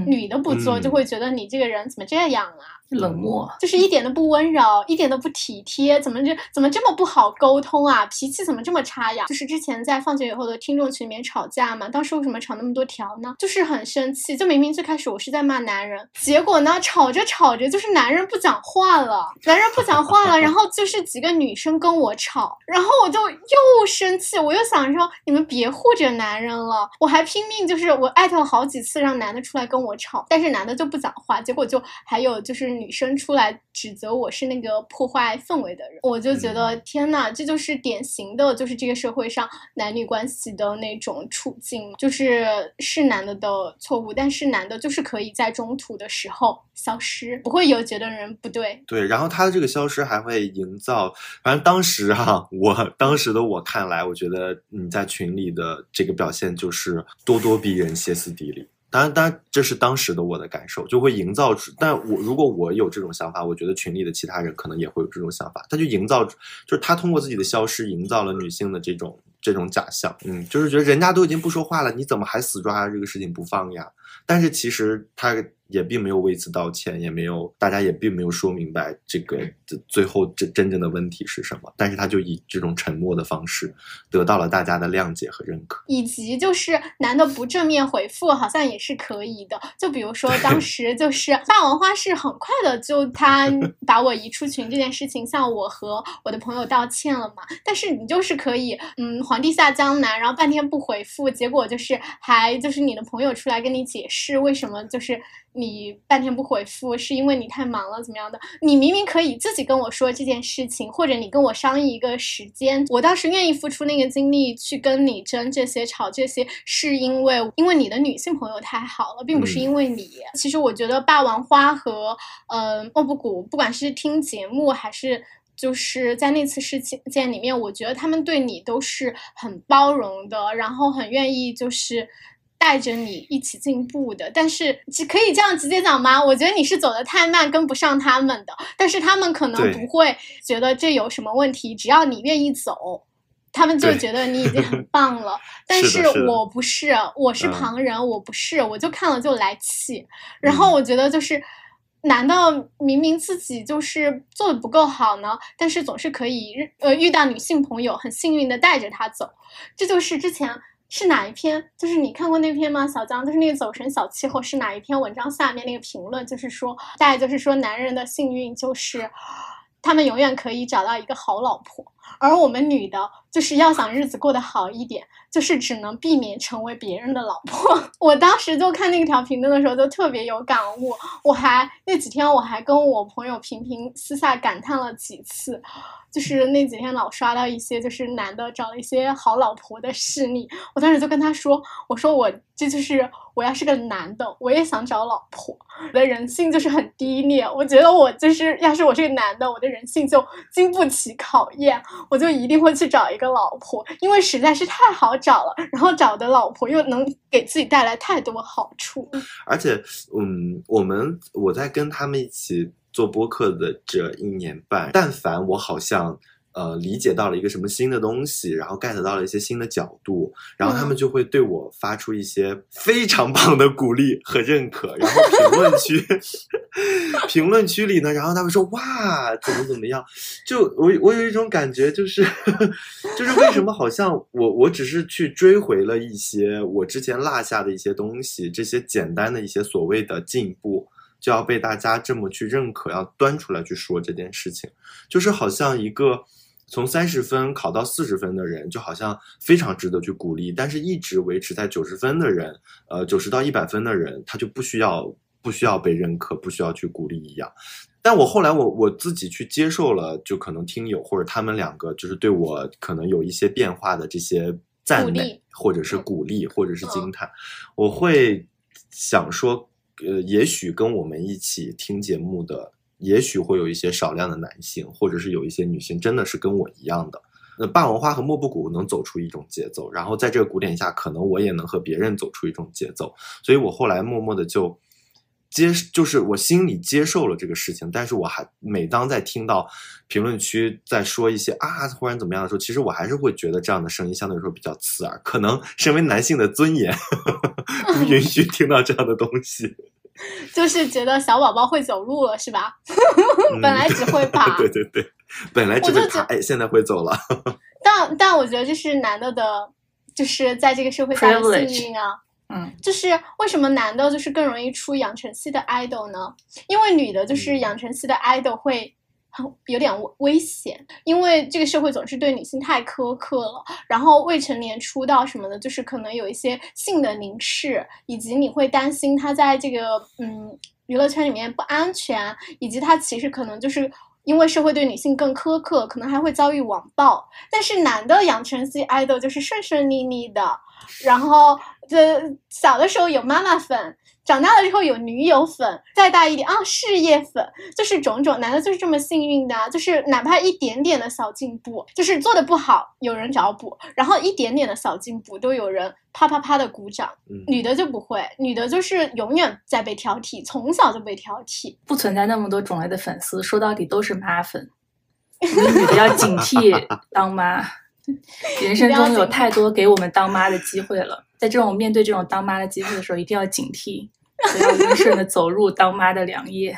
女的不做，就会觉得你这个人怎么这样啊？冷漠，就是一点都不温柔，一点都不体贴，怎么就怎么这么不好沟通啊？脾气怎么这么差呀？就是之前在放学以后的听众群里面吵架嘛，当时为什么吵那么多条呢？就是很生气，就明明最开始我是在骂男人，结果呢，吵着吵着就是男人不讲话了，男人不讲话了，然后就是几个女生跟我吵，然后我就又生气，我又想说你们别护着男人了，我还拼命就是我艾特了好几次让男的出来跟我吵，但是男的就不讲话，结果就还有就是。女生出来指责我是那个破坏氛围的人，我就觉得天呐，这就是典型的，就是这个社会上男女关系的那种处境，就是是男的的错误，但是男的就是可以在中途的时候消失，不会有觉得人不对。对，然后他的这个消失还会营造，反正当时哈，我当时的我看来，我觉得你在群里的这个表现就是咄咄逼人、歇斯底里。当然，当然，这是当时的我的感受，就会营造出。但我如果我有这种想法，我觉得群里的其他人可能也会有这种想法。他就营造，就是他通过自己的消失，营造了女性的这种这种假象。嗯，就是觉得人家都已经不说话了，你怎么还死抓这个事情不放呀？但是其实他。也并没有为此道歉，也没有，大家也并没有说明白这个最后真真正的问题是什么。但是他就以这种沉默的方式得到了大家的谅解和认可，以及就是男的不正面回复，好像也是可以的。就比如说当时就是霸王花是很快的就他 把我移出群这件事情向我和我的朋友道歉了嘛。但是你就是可以，嗯，皇帝下江南，然后半天不回复，结果就是还就是你的朋友出来跟你解释为什么就是。你半天不回复，是因为你太忙了，怎么样的？你明明可以自己跟我说这件事情，或者你跟我商议一个时间，我倒是愿意付出那个精力去跟你争这些、吵这些，是因为因为你的女性朋友太好了，并不是因为你。其实我觉得霸王花和嗯莫布谷，不管是听节目还是就是在那次事件里面，我觉得他们对你都是很包容的，然后很愿意就是。带着你一起进步的，但是可以这样直接讲吗？我觉得你是走的太慢，跟不上他们的。但是他们可能不会觉得这有什么问题，只要你愿意走，他们就觉得你已经很 棒了。但是我不是，我是旁人，我不是，我就看了就来气。然后我觉得就是，难道明明自己就是做的不够好呢？但是总是可以呃遇到女性朋友，很幸运的带着他走，这就是之前。是哪一篇？就是你看过那篇吗？小江，就是那个走神小气候是哪一篇文章下面那个评论？就是说，大概就是说，男人的幸运就是，他们永远可以找到一个好老婆，而我们女的，就是要想日子过得好一点，就是只能避免成为别人的老婆。我当时就看那条评论的时候，就特别有感悟。我还那几天，我还跟我朋友频频私下感叹了几次。就是那几天老刷到一些就是男的找了一些好老婆的事例，我当时就跟他说：“我说我这就是我要是个男的，我也想找老婆。我的人性就是很低劣，我觉得我就是要是我是个男的，我的人性就经不起考验，我就一定会去找一个老婆，因为实在是太好找了。然后找的老婆又能给自己带来太多好处。而且，嗯，我们我在跟他们一起。做播客的这一年半，但凡我好像呃理解到了一个什么新的东西，然后 get 到了一些新的角度，然后他们就会对我发出一些非常棒的鼓励和认可。然后评论区，评论区里呢，然后他们说哇，怎么怎么样？就我我有一种感觉，就是就是为什么好像我我只是去追回了一些我之前落下的一些东西，这些简单的一些所谓的进步。就要被大家这么去认可，要端出来去说这件事情，就是好像一个从三十分考到四十分的人，就好像非常值得去鼓励；但是一直维持在九十分的人，呃，九十到一百分的人，他就不需要不需要被认可，不需要去鼓励一样。但我后来我我自己去接受了，就可能听友或者他们两个就是对我可能有一些变化的这些赞美，或者是鼓励，或者是惊叹，我会想说，呃，也许跟我们一起听节目的，也许会有一些少量的男性，或者是有一些女性，真的是跟我一样的。那霸王花和莫布谷能走出一种节奏，然后在这个鼓点下，可能我也能和别人走出一种节奏，所以我后来默默的就接，就是我心里接受了这个事情，但是我还每当在听到评论区在说一些啊忽然怎么样的时候，其实我还是会觉得这样的声音相对来说比较刺耳，可能身为男性的尊严 不允许听到这样的东西。就是觉得小宝宝会走路了，是吧？嗯 本来只会爬，对 对对，本来只会爬，哎，现在会走了。但但我觉得这是男的的，就是在这个社会下的幸运啊。嗯，就是为什么男的就是更容易出养成系的 idol 呢？因为女的就是嗯养成系的 idol 会很有点危险，因为这个社会总是对女性太苛刻了。然后未成年出道什么的，就是可能有一些性的凝视，以及你会担心他在这个嗯娱乐圈里面不安全，以及他其实可能就是。因为社会对女性更苛刻，可能还会遭遇网暴。但是男的养成系 idol 就是顺顺利利的，然后这小的时候有妈妈粉，长大了之后有女友粉，再大一点啊事业粉，就是种种。男的就是这么幸运的啊，就是哪怕一点点的小进步，就是做的不好有人找补，然后一点点的小进步都有人啪啪啪的鼓掌。嗯，女的就不会，女的就是永远在被挑剔，从小就被挑剔。不存在那么多种类的粉丝，说到底都是妈粉。女的要警惕当妈，人生中有太多给我们当妈的机会了，在这种面对这种当妈的机会的时候，一定要警惕，不要温顺的走入当妈的良夜。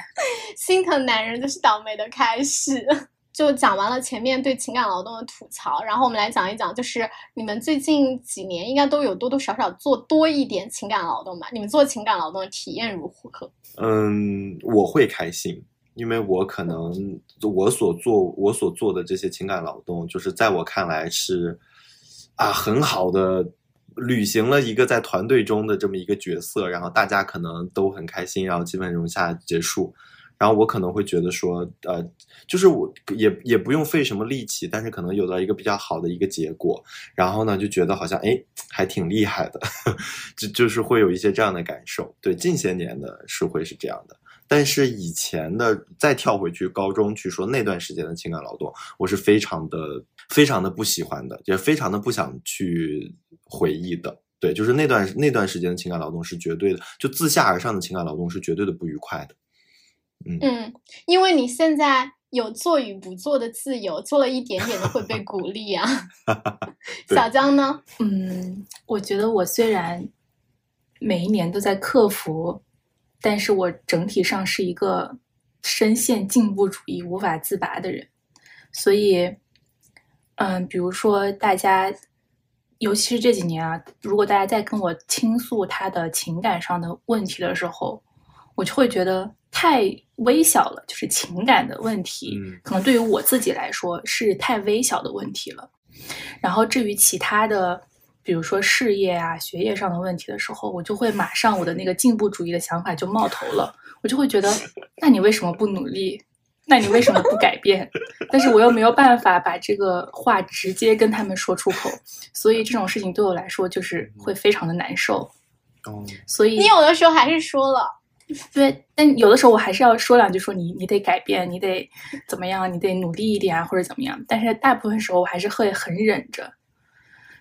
心疼男人就是倒霉的开始。就讲完了前面对情感劳动的吐槽，然后我们来讲一讲，就是你们最近几年应该都有多多少少做多一点情感劳动吧？你们做情感劳动的体验如何？嗯，我会开心，因为我可能我所做我所做的这些情感劳动，就是在我看来是啊很好的履行了一个在团队中的这么一个角色，然后大家可能都很开心，然后基本融洽结束。然后我可能会觉得说，呃，就是我也也不用费什么力气，但是可能有到一个比较好的一个结果，然后呢就觉得好像哎还挺厉害的，就就是会有一些这样的感受。对，近些年的是会是这样的，但是以前的再跳回去高中去说那段时间的情感劳动，我是非常的非常的不喜欢的，也非常的不想去回忆的。对，就是那段那段时间的情感劳动是绝对的，就自下而上的情感劳动是绝对的不愉快的。嗯，因为你现在有做与不做的自由，做了一点点的会被鼓励啊。对小江呢？嗯，我觉得我虽然每一年都在克服，但是我整体上是一个深陷进步主义无法自拔的人，所以，嗯，比如说大家，尤其是这几年啊，如果大家在跟我倾诉他的情感上的问题的时候，我就会觉得太微小了，就是情感的问题，嗯可能对于我自己来说是太微小的问题了。然后至于其他的，比如说事业啊、学业上的问题的时候，我就会马上我的那个进步主义的想法就冒头了，我就会觉得，那你为什么不努力？那你为什么不改变？但是我又没有办法把这个话直接跟他们说出口，所以这种事情对我来说就是会非常的难受。哦，所以你有的时候还是说了，对，但有的时候我还是要说两句，说你你得改变，你得怎么样，你得努力一点啊，或者怎么样。但是大部分时候我还是会很忍着，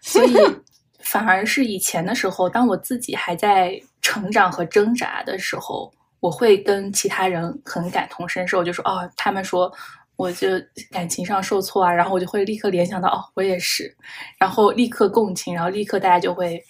所以反而是以前的时候，当我自己还在成长和挣扎的时候，我会跟其他人很感同身受，就说哦，他们说我就感情上受挫啊，然后我就会立刻联想到哦，我也是，然后立刻共情，然后立刻大家就会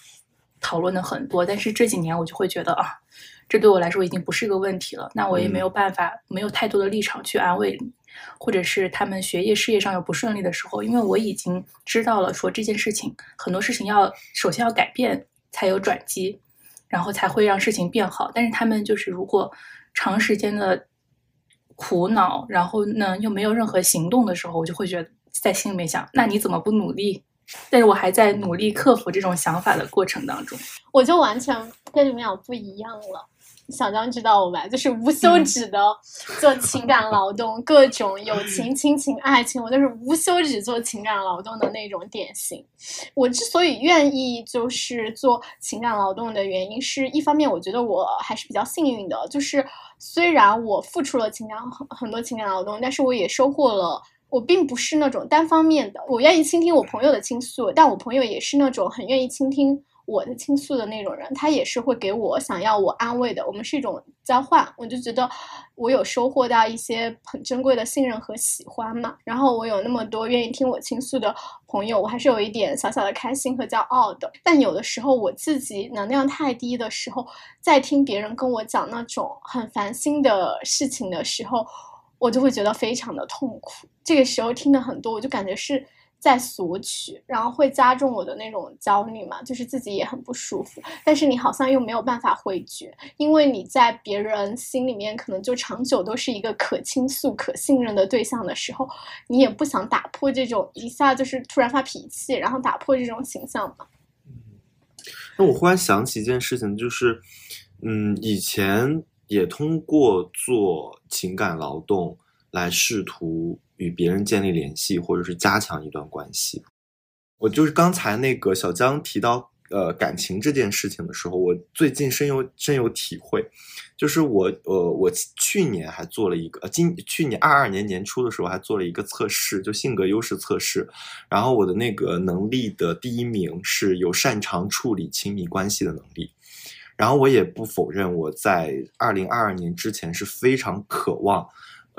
讨论的很多。但是这几年我就会觉得啊。这对我来说已经不是个问题了，那我也没有办法，没有太多的立场去安慰你，或者是他们学业事业上有不顺利的时候，因为我已经知道了，说这件事情很多事情要首先要改变才有转机，然后才会让事情变好。但是他们就是如果长时间的苦恼，然后呢又没有任何行动的时候，我就会觉得在心里面想，那你怎么不努力？但是我还在努力克服这种想法的过程当中，我就完全跟你们俩不一样了。小张知道我吧？就是无休止的做情感劳动，各种友情、亲情、爱情，我都是无休止做情感劳动的那种典型。我之所以愿意就是做情感劳动的原因，是一方面我觉得我还是比较幸运的，就是虽然我付出了情感很很多情感劳动，但是我也收获了。我并不是那种单方面的，我愿意倾听我朋友的倾诉，但我朋友也是那种很愿意倾听我的倾诉的那种人，他也是会给我想要我安慰的，我们是一种交换，我就觉得我有收获到一些很珍贵的信任和喜欢嘛，然后我有那么多愿意听我倾诉的朋友，我还是有一点小小的开心和骄傲的。但有的时候我自己能量太低的时候，在听别人跟我讲那种很烦心的事情的时候。我就会觉得非常的痛苦，这个时候听的很多，我就感觉是在索取，然后会加重我的那种焦虑嘛，就是自己也很不舒服。但是你好像又没有办法回绝，因为你在别人心里面可能就长久都是一个可倾诉、可信任的对象的时候，你也不想打破这种一下就是突然发脾气，然后打破这种形象嘛。嗯，那我忽然想起一件事情，就是，嗯，以前。也通过做情感劳动来试图与别人建立联系，或者是加强一段关系。我就是刚才那个小江提到呃感情这件事情的时候，我最近深有深有体会。就是我呃我去年还做了一个，今去年二二年年初的时候还做了一个测试，就性格优势测试。然后我的那个能力的第一名是有擅长处理亲密关系的能力。然后我也不否认，我在二零二二年之前是非常渴望，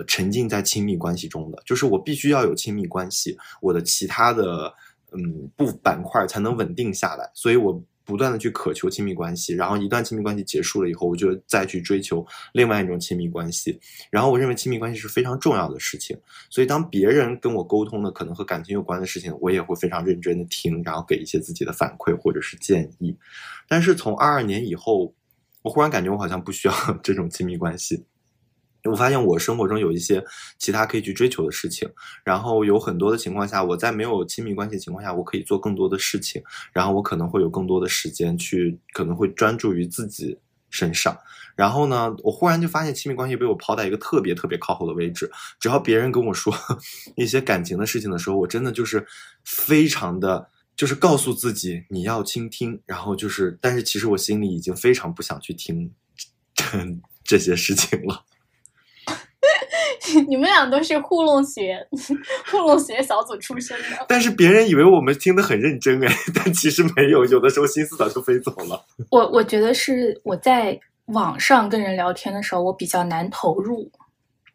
沉浸在亲密关系中的，就是我必须要有亲密关系，我的其他的嗯不板块才能稳定下来，所以我。不断的去渴求亲密关系，然后一段亲密关系结束了以后，我就再去追求另外一种亲密关系。然后我认为亲密关系是非常重要的事情，所以当别人跟我沟通的可能和感情有关的事情，我也会非常认真的听，然后给一些自己的反馈或者是建议。但是从二二年以后，我忽然感觉我好像不需要 这种亲密关系。我发现我生活中有一些其他可以去追求的事情，然后有很多的情况下，我在没有亲密关系情况下，我可以做更多的事情，然后我可能会有更多的时间去，可能会专注于自己身上。然后呢，我忽然就发现亲密关系被我抛在一个特别特别靠后的位置。只要别人跟我说 一些感情的事情的时候，我真的就是非常的，就是告诉自己你要倾听，然后就是，但是其实我心里已经非常不想去听 这些事情了。你们俩都是糊弄学糊 弄学小组出身的，但是别人以为我们听得很认真哎，但其实没有，有的时候心思早就飞走了。我我觉得是我在网上跟人聊天的时候，我比较难投入，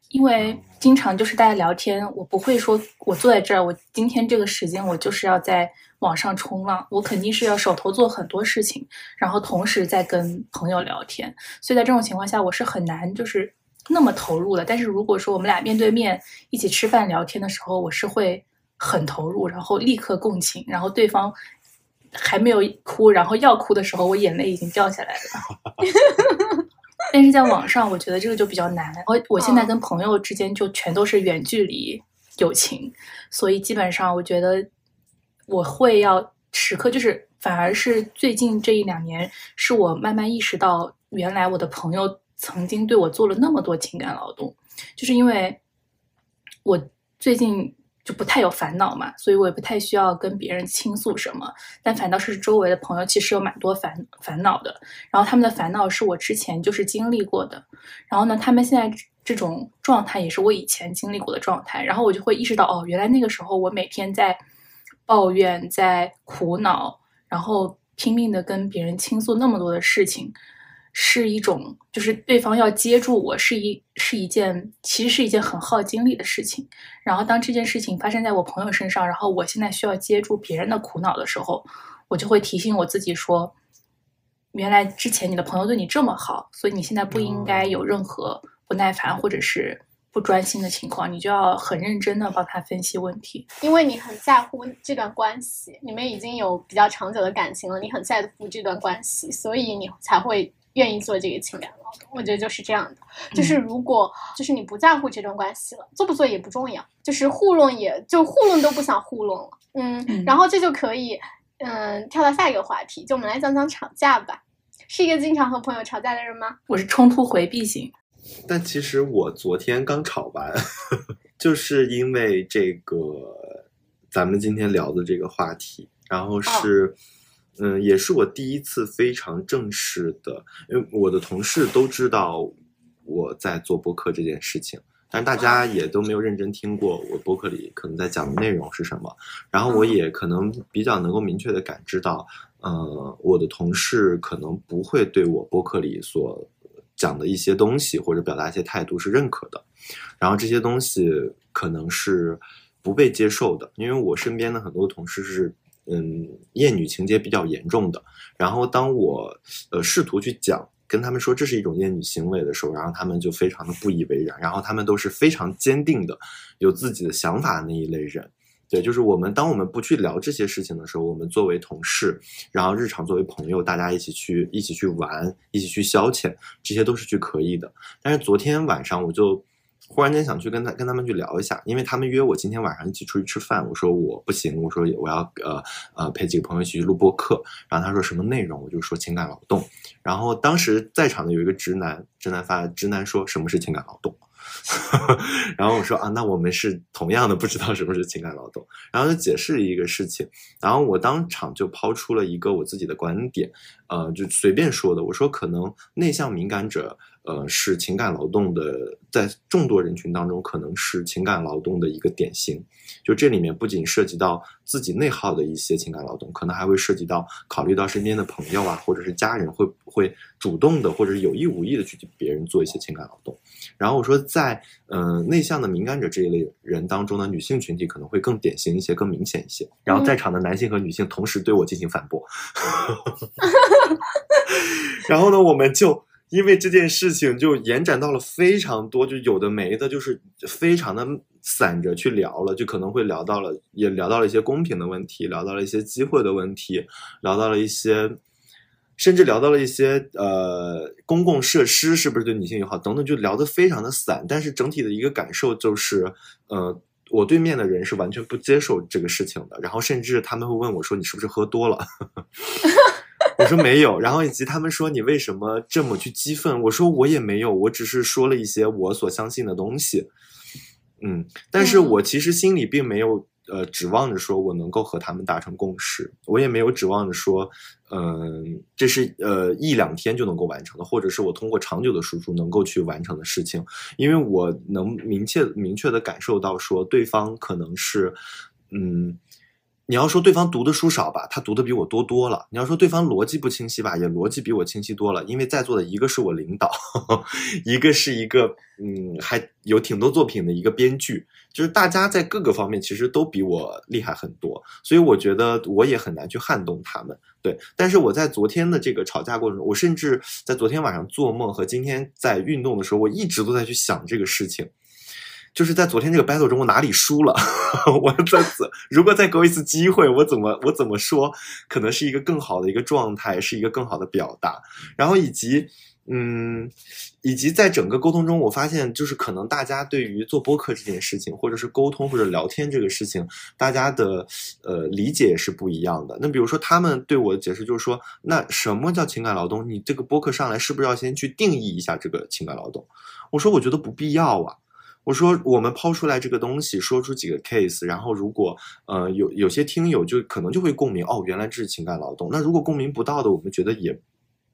因为经常就是大家聊天，我不会说我坐在这儿，我今天这个时间我就是要在网上冲浪，我肯定是要手头做很多事情，然后同时在跟朋友聊天，所以在这种情况下，我是很难就是。那么投入的，但是如果说我们俩面对面一起吃饭聊天的时候，我是会很投入，然后立刻共情，然后对方还没有哭，然后要哭的时候，我眼泪已经掉下来了。但是在网上，我觉得这个就比较难。我我现在跟朋友之间就全都是远距离友情，所以基本上我觉得我会要时刻就是，反而是最近这一两年，是我慢慢意识到，原来我的朋友。曾经对我做了那么多情感劳动，就是因为我最近就不太有烦恼嘛，所以我也不太需要跟别人倾诉什么。但反倒是周围的朋友其实有蛮多烦烦恼的，然后他们的烦恼是我之前就是经历过的，然后呢，他们现在这种状态也是我以前经历过的状态，然后我就会意识到，哦，原来那个时候我每天在抱怨，在苦恼，然后拼命的跟别人倾诉那么多的事情。是一种，就是对方要接住我，是一是一件，其实是一件很耗精力的事情。然后当这件事情发生在我朋友身上，然后我现在需要接住别人的苦恼的时候，我就会提醒我自己说，原来之前你的朋友对你这么好，所以你现在不应该有任何不耐烦或者是不专心的情况，你就要很认真的帮他分析问题，因为你很在乎这段关系，你们已经有比较长久的感情了，你很在乎这段关系，所以你才会。愿意做这个情感劳动。我觉得就是这样的，就是如果就是你不在乎这段关系了，做不做也不重要，就是糊弄也就糊弄都不想糊弄了。嗯，然后这就可以嗯跳到下一个话题，就我们来讲讲吵架吧。是一个经常和朋友吵架的人吗？我是冲突回避型。但其实我昨天刚吵完，就是因为这个咱们今天聊的这个话题，然后是，嗯，也是我第一次非常正式的，因为我的同事都知道我在做播客这件事情，但是大家也都没有认真听过我播客里可能在讲的内容是什么，然后我也可能比较能够明确的感知到，呃，我的同事可能不会对我播客里所。讲的一些东西或者表达一些态度是认可的，然后这些东西可能是不被接受的，因为我身边的很多同事是嗯厌女情节比较严重的，然后当我呃试图去讲跟他们说这是一种厌女行为的时候，然后他们就非常的不以为然，然后他们都是非常坚定的有自己的想法的那一类人。对，就是我们，当我们不去聊这些事情的时候，我们作为同事，然后日常作为朋友，大家一起去一起去玩，一起去消遣，这些都是去可以的。但是昨天晚上，我就忽然间想去跟他跟他们去聊一下，因为他们约我今天晚上一起出去吃饭，我说我不行，我说我要呃呃陪几个朋友一起去录播课，然后他说什么内容，我就说情感劳动，然后当时在场的有一个直男，直男发直男说什么是情感劳动。然后我说啊，那我们是同样的，不知道什么是情感劳动。然后就解释一个事情，然后我当场就抛出了一个我自己的观点，呃，就随便说的。我说可能内向敏感者，呃，是情感劳动的，在众多人群当中，可能是情感劳动的一个典型。就这里面不仅涉及到自己内耗的一些情感劳动，可能还会涉及到考虑到身边的朋友啊，或者是家人会不会主动的，或者是有意无意的去给别人做一些情感劳动。然后我说，在嗯内向的敏感者这一类人当中呢，女性群体可能会更典型一些，更明显一些。然后在场的男性和女性同时对我进行反驳。然后呢，我们就。因为这件事情就延展到了非常多，就有的没的，就是非常的散着去聊了，就可能会聊到了，也聊到了一些公平的问题，聊到了一些机会的问题，聊到了一些，甚至聊到了一些呃公共设施是不是对女性友好等等，就聊得非常的散。但是整体的一个感受就是，呃，我对面的人是完全不接受这个事情的，然后甚至他们会问我说：“你是不是喝多了？” 我说没有，然后以及他们说你为什么这么去激愤？我说我也没有，我只是说了一些我所相信的东西，嗯，但是我其实心里并没有呃指望着说我能够和他们达成共识，我也没有指望着说，嗯，这是呃一两天就能够完成的，或者是我通过长久的输出能够去完成的事情，因为我能明确明确的感受到说对方可能是，嗯。你要说对方读的书少吧，他读的比我多多了。你要说对方逻辑不清晰吧，也逻辑比我清晰多了。因为在座的一个是我领导，一个是一个嗯还有挺多作品的一个编剧，就是大家在各个方面其实都比我厉害很多，所以我觉得我也很难去撼动他们。对，但是我在昨天的这个吵架过程中，我甚至在昨天晚上做梦和今天在运动的时候，我一直都在去想这个事情。就是在昨天这个 battle 中，我哪里输了？我在此，如果再给我一次机会，我怎么我怎么说，可能是一个更好的一个状态，是一个更好的表达。然后以及，嗯，以及在整个沟通中，我发现就是可能大家对于做播客这件事情，或者是沟通或者聊天这个事情，大家的呃理解也是不一样的。那比如说，他们对我的解释就是说，那什么叫情感劳动？你这个播客上来是不是要先去定义一下这个情感劳动？我说，我觉得不必要啊。我说，我们抛出来这个东西，说出几个 case，然后如果呃有有些听友就可能就会共鸣，哦，原来这是情感劳动。那如果共鸣不到的，我们觉得也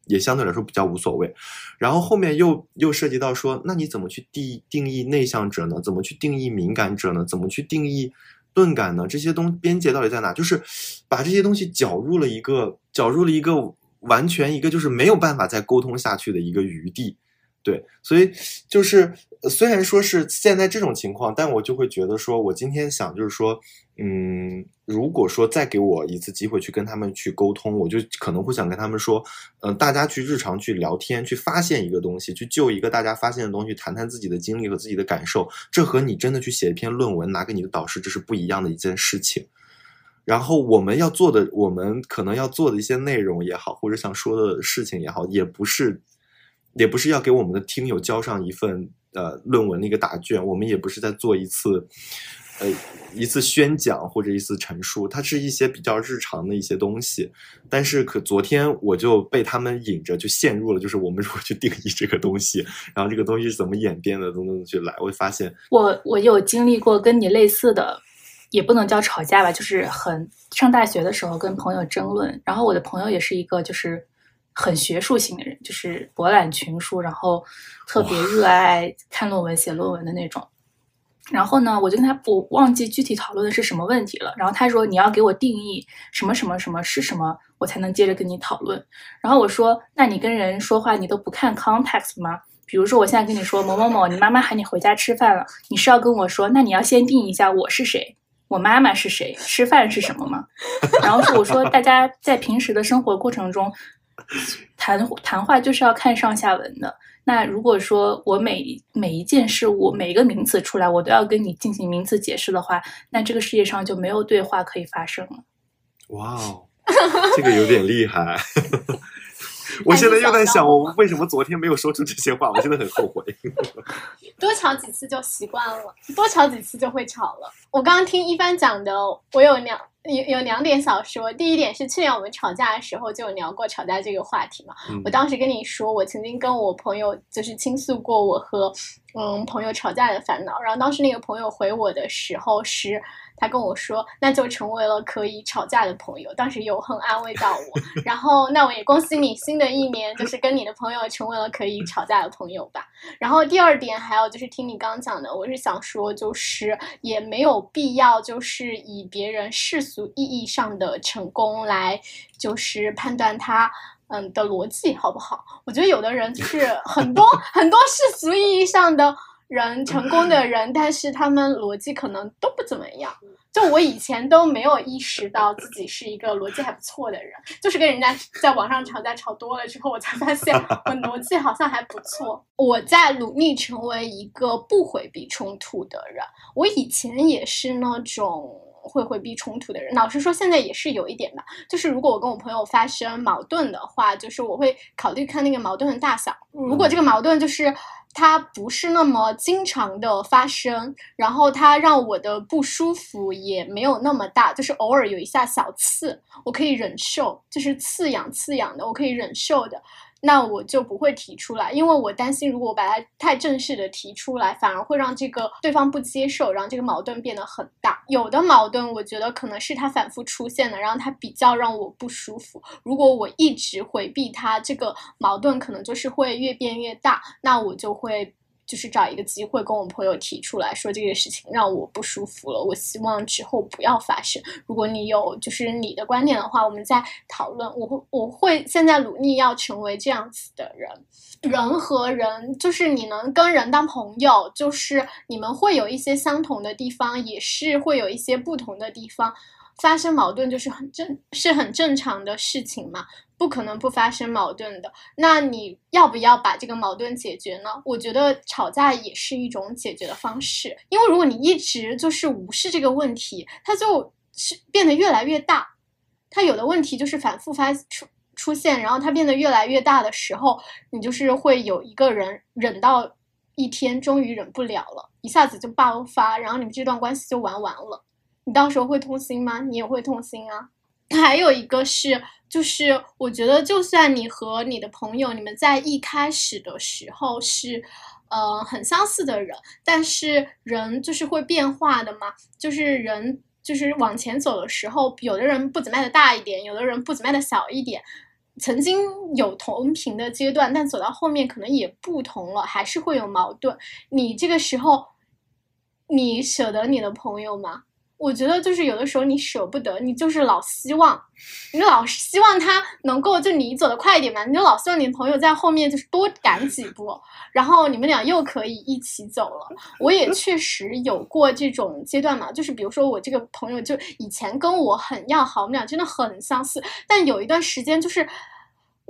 也相对来说比较无所谓。然后后面又又涉及到说，那你怎么去定定义内向者呢？怎么去定义敏感者呢？怎么去定义钝感呢？这些东边界到底在哪？就是把这些东西搅入了一个搅入了一个完全一个就是没有办法再沟通下去的一个余地。对，所以就是虽然说是现在这种情况，但我就会觉得说，我今天想就是说，嗯，如果说再给我一次机会去跟他们去沟通，我就可能会想跟他们说，嗯，大家去日常去聊天，去发现一个东西，去就一个大家发现的东西，谈谈自己的经历和自己的感受，这和你真的去写一篇论文拿给你的导师，这是不一样的一件事情。然后我们要做的，我们可能要做的一些内容也好，或者想说的事情也好，也不是，也不是要给我们的听友交上一份呃论文的一个答卷，我们也不是在做一次呃一次宣讲或者一次陈述，它是一些比较日常的一些东西。但是可昨天我就被他们引着就陷入了，就是我们如何去定义这个东西，然后这个东西是怎么演变的，等等去来，我就发现我我有经历过跟你类似的。也不能叫吵架吧，就是很上大学的时候跟朋友争论，然后我的朋友也是一个就是很学术性的人，就是博览群书，然后特别热爱看论文、写论文的那种。然后呢，我就跟他我忘记具体讨论的是什么问题了。然后他说你要给我定义什么什么什么是什么，我才能接着跟你讨论。然后我说那你跟人说话你都不看 context 吗？比如说我现在跟你说某某某，你妈妈喊你回家吃饭了，你是要跟我说那你要先定义一下我是谁。我妈妈是谁？吃饭是什么吗？然后是我说，大家在平时的生活过程中 谈谈话就是要看上下文的。那如果说我每每一件事物每一个名词出来，我都要跟你进行名词解释的话，那这个世界上就没有对话可以发生了。哇哦，这个有点厉害。我现在又在想，我为什么昨天没有说出这些话？我真的很后悔。多吵几次就习惯了，多吵几次就会吵了。我刚刚听一帆讲的，我有两有有两点想说。第一点是去年我们吵架的时候就有聊过吵架这个话题嘛。我当时跟你说，我曾经跟我朋友就是倾诉过我和嗯朋友吵架的烦恼，然后当时那个朋友回我的时候是。他跟我说，那就成为了可以吵架的朋友。当时有很安慰到我，然后那我也恭喜你，新的一年就是跟你的朋友成为了可以吵架的朋友吧。然后第二点还有就是听你刚讲的，我是想说，就是也没有必要就是以别人世俗意义上的成功来就是判断他嗯的逻辑好不好？我觉得有的人就是 很多很多世俗意义上的。人成功的人，但是他们逻辑可能都不怎么样。就我以前都没有意识到自己是一个逻辑还不错的人，就是跟人家在网上吵架吵多了之后，我才发现我逻辑好像还不错。我在努力成为一个不回避冲突的人。我以前也是那种会回避冲突的人，老实说，现在也是有一点的。就是如果我跟我朋友发生矛盾的话，就是我会考虑看那个矛盾的大小。如果这个矛盾就是。它不是那么经常的发生，然后它让我的不舒服也没有那么大，就是偶尔有一下小刺，我可以忍受，就是刺痒刺痒的，我可以忍受的。那我就不会提出来，因为我担心，如果我把它太正式的提出来，反而会让这个对方不接受，让这个矛盾变得很大。有的矛盾，我觉得可能是它反复出现的，然后它比较让我不舒服。如果我一直回避它，这个矛盾可能就是会越变越大，那我就会。就是找一个机会跟我朋友提出来说这个事情让我不舒服了，我希望之后不要发生。如果你有就是你的观点的话，我们再讨论。我会我会现在努力要成为这样子的人。人和人就是你能跟人当朋友，就是你们会有一些相同的地方，也是会有一些不同的地方。发生矛盾就是很正是很正常的事情嘛。不可能不发生矛盾的，那你要不要把这个矛盾解决呢？我觉得吵架也是一种解决的方式，因为如果你一直就是无视这个问题，它就是变得越来越大。它有的问题就是反复发出出现，然后它变得越来越大的时候，你就是会有一个人忍到一天，终于忍不了了，一下子就爆发，然后你们这段关系就玩完了。你到时候会痛心吗？你也会痛心啊。还有一个是。就是我觉得，就算你和你的朋友，你们在一开始的时候是，呃，很相似的人，但是人就是会变化的嘛。就是人就是往前走的时候，有的人步子迈的大一点，有的人步子迈的小一点。曾经有同频的阶段，但走到后面可能也不同了，还是会有矛盾。你这个时候，你舍得你的朋友吗？我觉得就是有的时候你舍不得，你就是老希望，你老希望他能够就你走得快一点嘛，你就老希望你朋友在后面就是多赶几步，然后你们俩又可以一起走了。我也确实有过这种阶段嘛，就是比如说我这个朋友就以前跟我很要好，我们俩真的很相似，但有一段时间就是。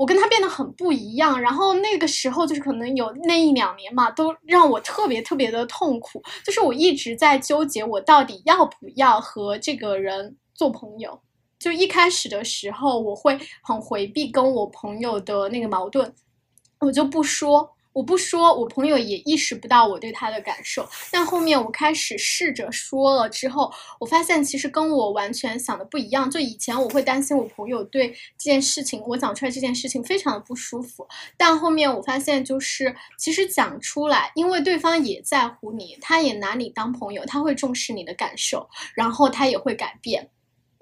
我跟他变得很不一样，然后那个时候就是可能有那一两年嘛，都让我特别特别的痛苦。就是我一直在纠结，我到底要不要和这个人做朋友。就一开始的时候，我会很回避跟我朋友的那个矛盾，我就不说。我不说，我朋友也意识不到我对他的感受。但后面我开始试着说了之后，我发现其实跟我完全想的不一样。就以前我会担心我朋友对这件事情，我讲出来这件事情非常的不舒服。但后面我发现，就是其实讲出来，因为对方也在乎你，他也拿你当朋友，他会重视你的感受，然后他也会改变。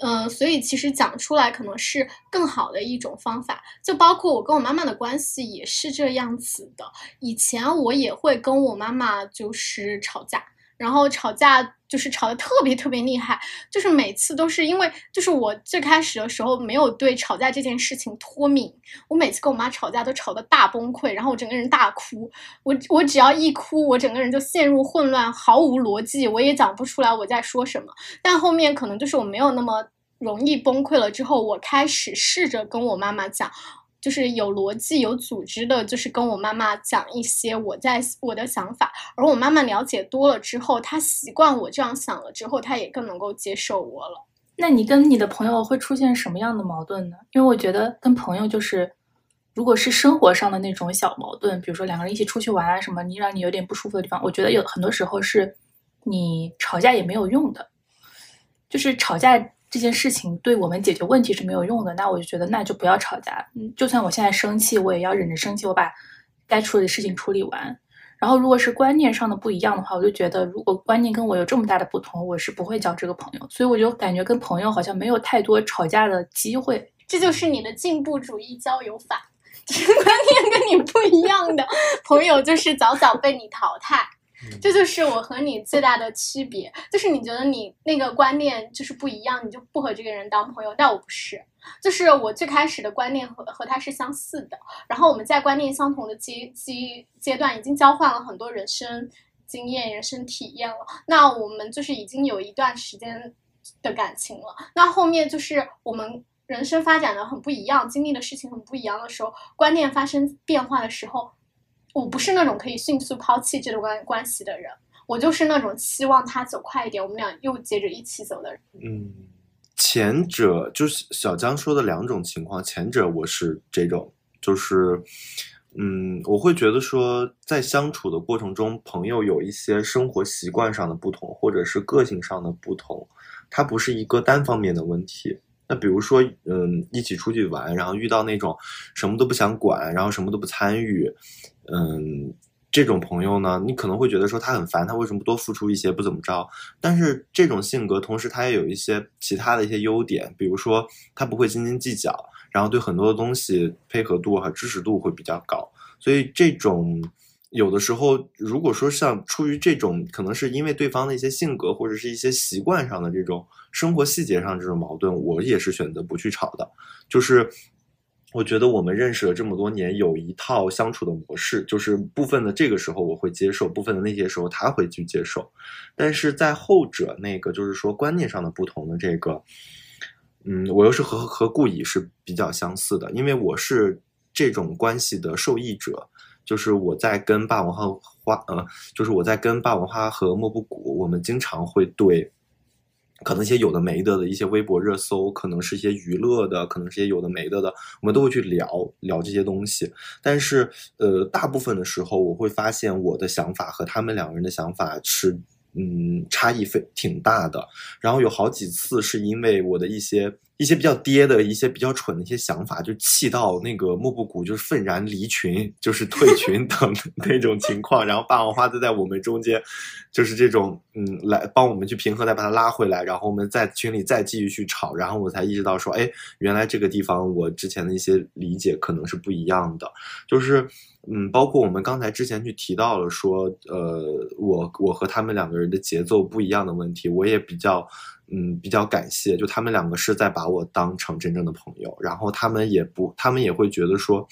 嗯，所以其实讲出来可能是更好的一种方法，就包括我跟我妈妈的关系也是这样子的。以前我也会跟我妈妈就是吵架，然后吵架就是吵得特别特别厉害，就是每次都是因为就是我最开始的时候没有对吵架这件事情脱敏，我每次跟我妈吵架都吵得大崩溃，然后我整个人大哭，我我只要一哭，我整个人就陷入混乱，毫无逻辑，我也讲不出来我在说什么。但后面可能就是我没有那么。容易崩溃了之后，我开始试着跟我妈妈讲，就是有逻辑、有组织的，就是跟我妈妈讲一些我在我的想法。而我妈妈了解多了之后，她习惯我这样想了之后，她也更能够接受我了。那你跟你的朋友会出现什么样的矛盾呢？因为我觉得跟朋友就是，如果是生活上的那种小矛盾，比如说两个人一起出去玩啊什么，你让你有点不舒服的地方，我觉得有很多时候是你吵架也没有用的，就是吵架。这件事情对我们解决问题是没有用的，那我就觉得那就不要吵架。嗯，就算我现在生气，我也要忍着生气，我把该处理的事情处理完。然后，如果是观念上的不一样的话，我就觉得如果观念跟我有这么大的不同，我是不会交这个朋友。所以我就感觉跟朋友好像没有太多吵架的机会。这就是你的进步主义交友法，观念跟你不一样的朋友就是早早被你淘汰。这就是我和你最大的区别，就是你觉得你那个观念就是不一样，你就不和这个人当朋友。但我不是，就是我最开始的观念和和他是相似的，然后我们在观念相同的阶阶阶段已经交换了很多人生经验、人生体验了。那我们就是已经有一段时间的感情了。那后面就是我们人生发展的很不一样，经历的事情很不一样的时候，观念发生变化的时候。我不是那种可以迅速抛弃这段关关系的人，我就是那种希望他走快一点，我们俩又接着一起走的人。嗯，前者就是小江说的两种情况，前者我是这种，就是，嗯，我会觉得说在相处的过程中，朋友有一些生活习惯上的不同，或者是个性上的不同，它不是一个单方面的问题。那比如说，嗯，一起出去玩，然后遇到那种什么都不想管，然后什么都不参与，嗯，这种朋友呢，你可能会觉得说他很烦，他为什么不多付出一些，不怎么着？但是这种性格，同时他也有一些其他的一些优点，比如说他不会斤斤计较，然后对很多的东西配合度和支持度会比较高，所以这种。有的时候，如果说像出于这种，可能是因为对方的一些性格或者是一些习惯上的这种生活细节上这种矛盾，我也是选择不去吵的。就是我觉得我们认识了这么多年，有一套相处的模式，就是部分的这个时候我会接受，部分的那些时候他会去接受。但是在后者那个，就是说观念上的不同的这个，嗯，我又是和和顾乙是比较相似的，因为我是这种关系的受益者。就是我在跟霸王花，呃，就是我在跟霸王花和莫布谷，我们经常会对，可能一些有的没的的一些微博热搜，可能是一些娱乐的，可能是一些有的没的的，我们都会去聊聊这些东西。但是，呃，大部分的时候，我会发现我的想法和他们两个人的想法是。嗯，差异非挺大的。然后有好几次是因为我的一些一些比较跌的一些比较蠢的一些想法，就气到那个莫布谷就是愤然离群，就是退群 等那种情况。然后霸王花就在我们中间，就是这种嗯，来帮我们去平和，再把他拉回来。然后我们在群里再继续去吵。然后我才意识到说，哎，原来这个地方我之前的一些理解可能是不一样的，就是。嗯，包括我们刚才之前去提到了说，呃，我我和他们两个人的节奏不一样的问题，我也比较，嗯，比较感谢，就他们两个是在把我当成真正的朋友，然后他们也不，他们也会觉得说，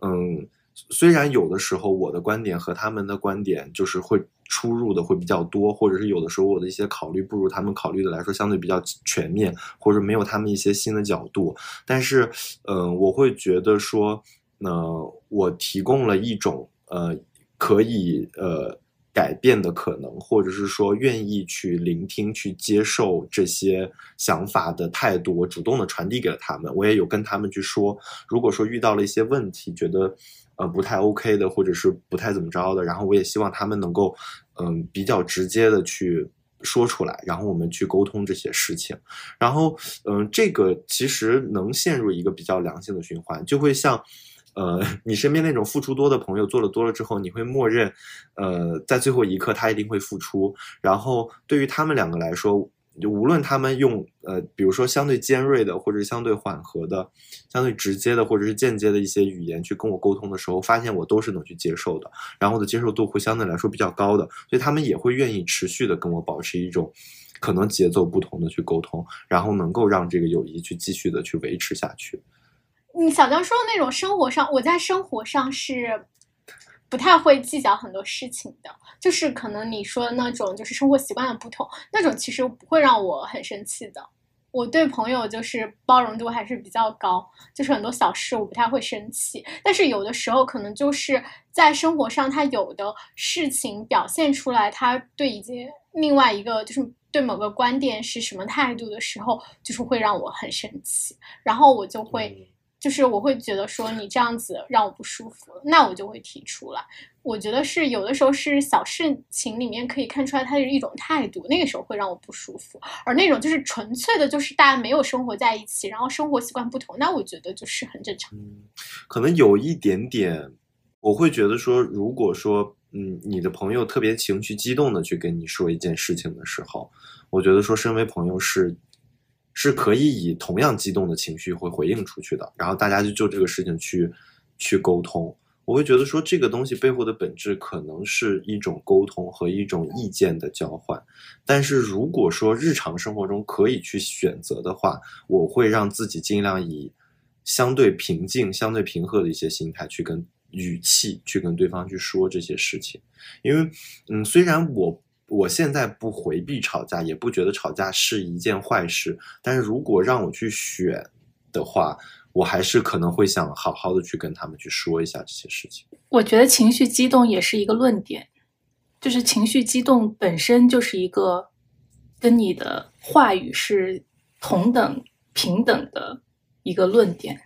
嗯，虽然有的时候我的观点和他们的观点就是会出入的会比较多，或者是有的时候我的一些考虑不如他们考虑的来说相对比较全面，或者没有他们一些新的角度，但是，嗯，我会觉得说。那我提供了一种呃，可以呃改变的可能，或者是说愿意去聆听、去接受这些想法的态度，我主动的传递给了他们。我也有跟他们去说，如果说遇到了一些问题，觉得呃不太 OK 的，或者是不太怎么着的，然后我也希望他们能够嗯比较直接的去说出来，然后我们去沟通这些事情。然后嗯，这个其实能陷入一个比较良性的循环，就会像。呃，你身边那种付出多的朋友做了多了之后，你会默认，呃，在最后一刻他一定会付出。然后对于他们两个来说，就无论他们用呃，比如说相对尖锐的，或者是相对缓和的、相对直接的，或者是间接的一些语言去跟我沟通的时候，发现我都是能去接受的，然后我的接受度会相对来说比较高的，所以他们也会愿意持续的跟我保持一种可能节奏不同的去沟通，然后能够让这个友谊去继续的去维持下去。你小江说的那种生活上，我在生活上是不太会计较很多事情的，就是可能你说的那种，就是生活习惯的不同，那种其实不会让我很生气的。我对朋友就是包容度还是比较高，就是很多小事我不太会生气，但是有的时候可能就是在生活上，他有的事情表现出来，他对已经另外一个就是对某个观点是什么态度的时候，就是会让我很生气，然后我就会。就是我会觉得说你这样子让我不舒服，那我就会提出来。我觉得是有的时候是小事情里面可以看出来他的一种态度，那个时候会让我不舒服。而那种就是纯粹的，就是大家没有生活在一起，然后生活习惯不同，那我觉得就是很正常。可能有一点点，我会觉得说，如果说嗯，你的朋友特别情绪激动的去跟你说一件事情的时候，我觉得说身为朋友是。是可以以同样激动的情绪会回应出去的，然后大家就就这个事情去去沟通。我会觉得说这个东西背后的本质可能是一种沟通和一种意见的交换。但是如果说日常生活中可以去选择的话，我会让自己尽量以相对平静、相对平和的一些心态去跟语气去跟对方去说这些事情，因为嗯，虽然我。我现在不回避吵架，也不觉得吵架是一件坏事。但是如果让我去选的话，我还是可能会想好好的去跟他们去说一下这些事情。我觉得情绪激动也是一个论点，就是情绪激动本身就是一个跟你的话语是同等平等的一个论点，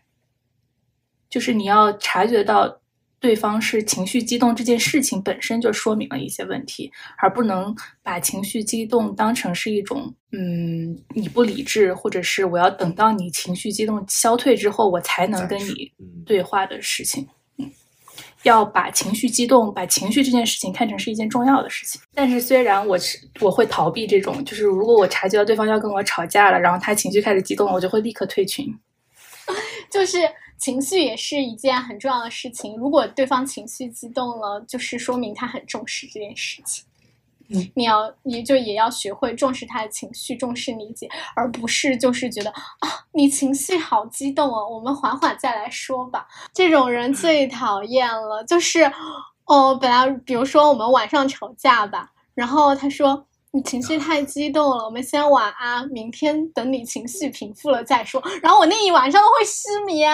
就是你要察觉到。对方是情绪激动这件事情本身就说明了一些问题，而不能把情绪激动当成是一种，嗯，你不理智，或者是我要等到你情绪激动消退之后，我才能跟你对话的事情。嗯，要把情绪激动，把情绪这件事情看成是一件重要的事情。但是虽然我是我会逃避这种，就是如果我察觉到对方要跟我吵架了，然后他情绪开始激动，我就会立刻退群。就是。情绪也是一件很重要的事情。如果对方情绪激动了，就是说明他很重视这件事情。嗯，你要，你就也要学会重视他的情绪，重视理解，而不是就是觉得啊，你情绪好激动啊，我们缓缓再来说吧。这种人最讨厌了。就是，哦，本来比如说我们晚上吵架吧，然后他说。你情绪太激动了，我们先晚安，明天等你情绪平复了再说。然后我那一晚上都会失眠，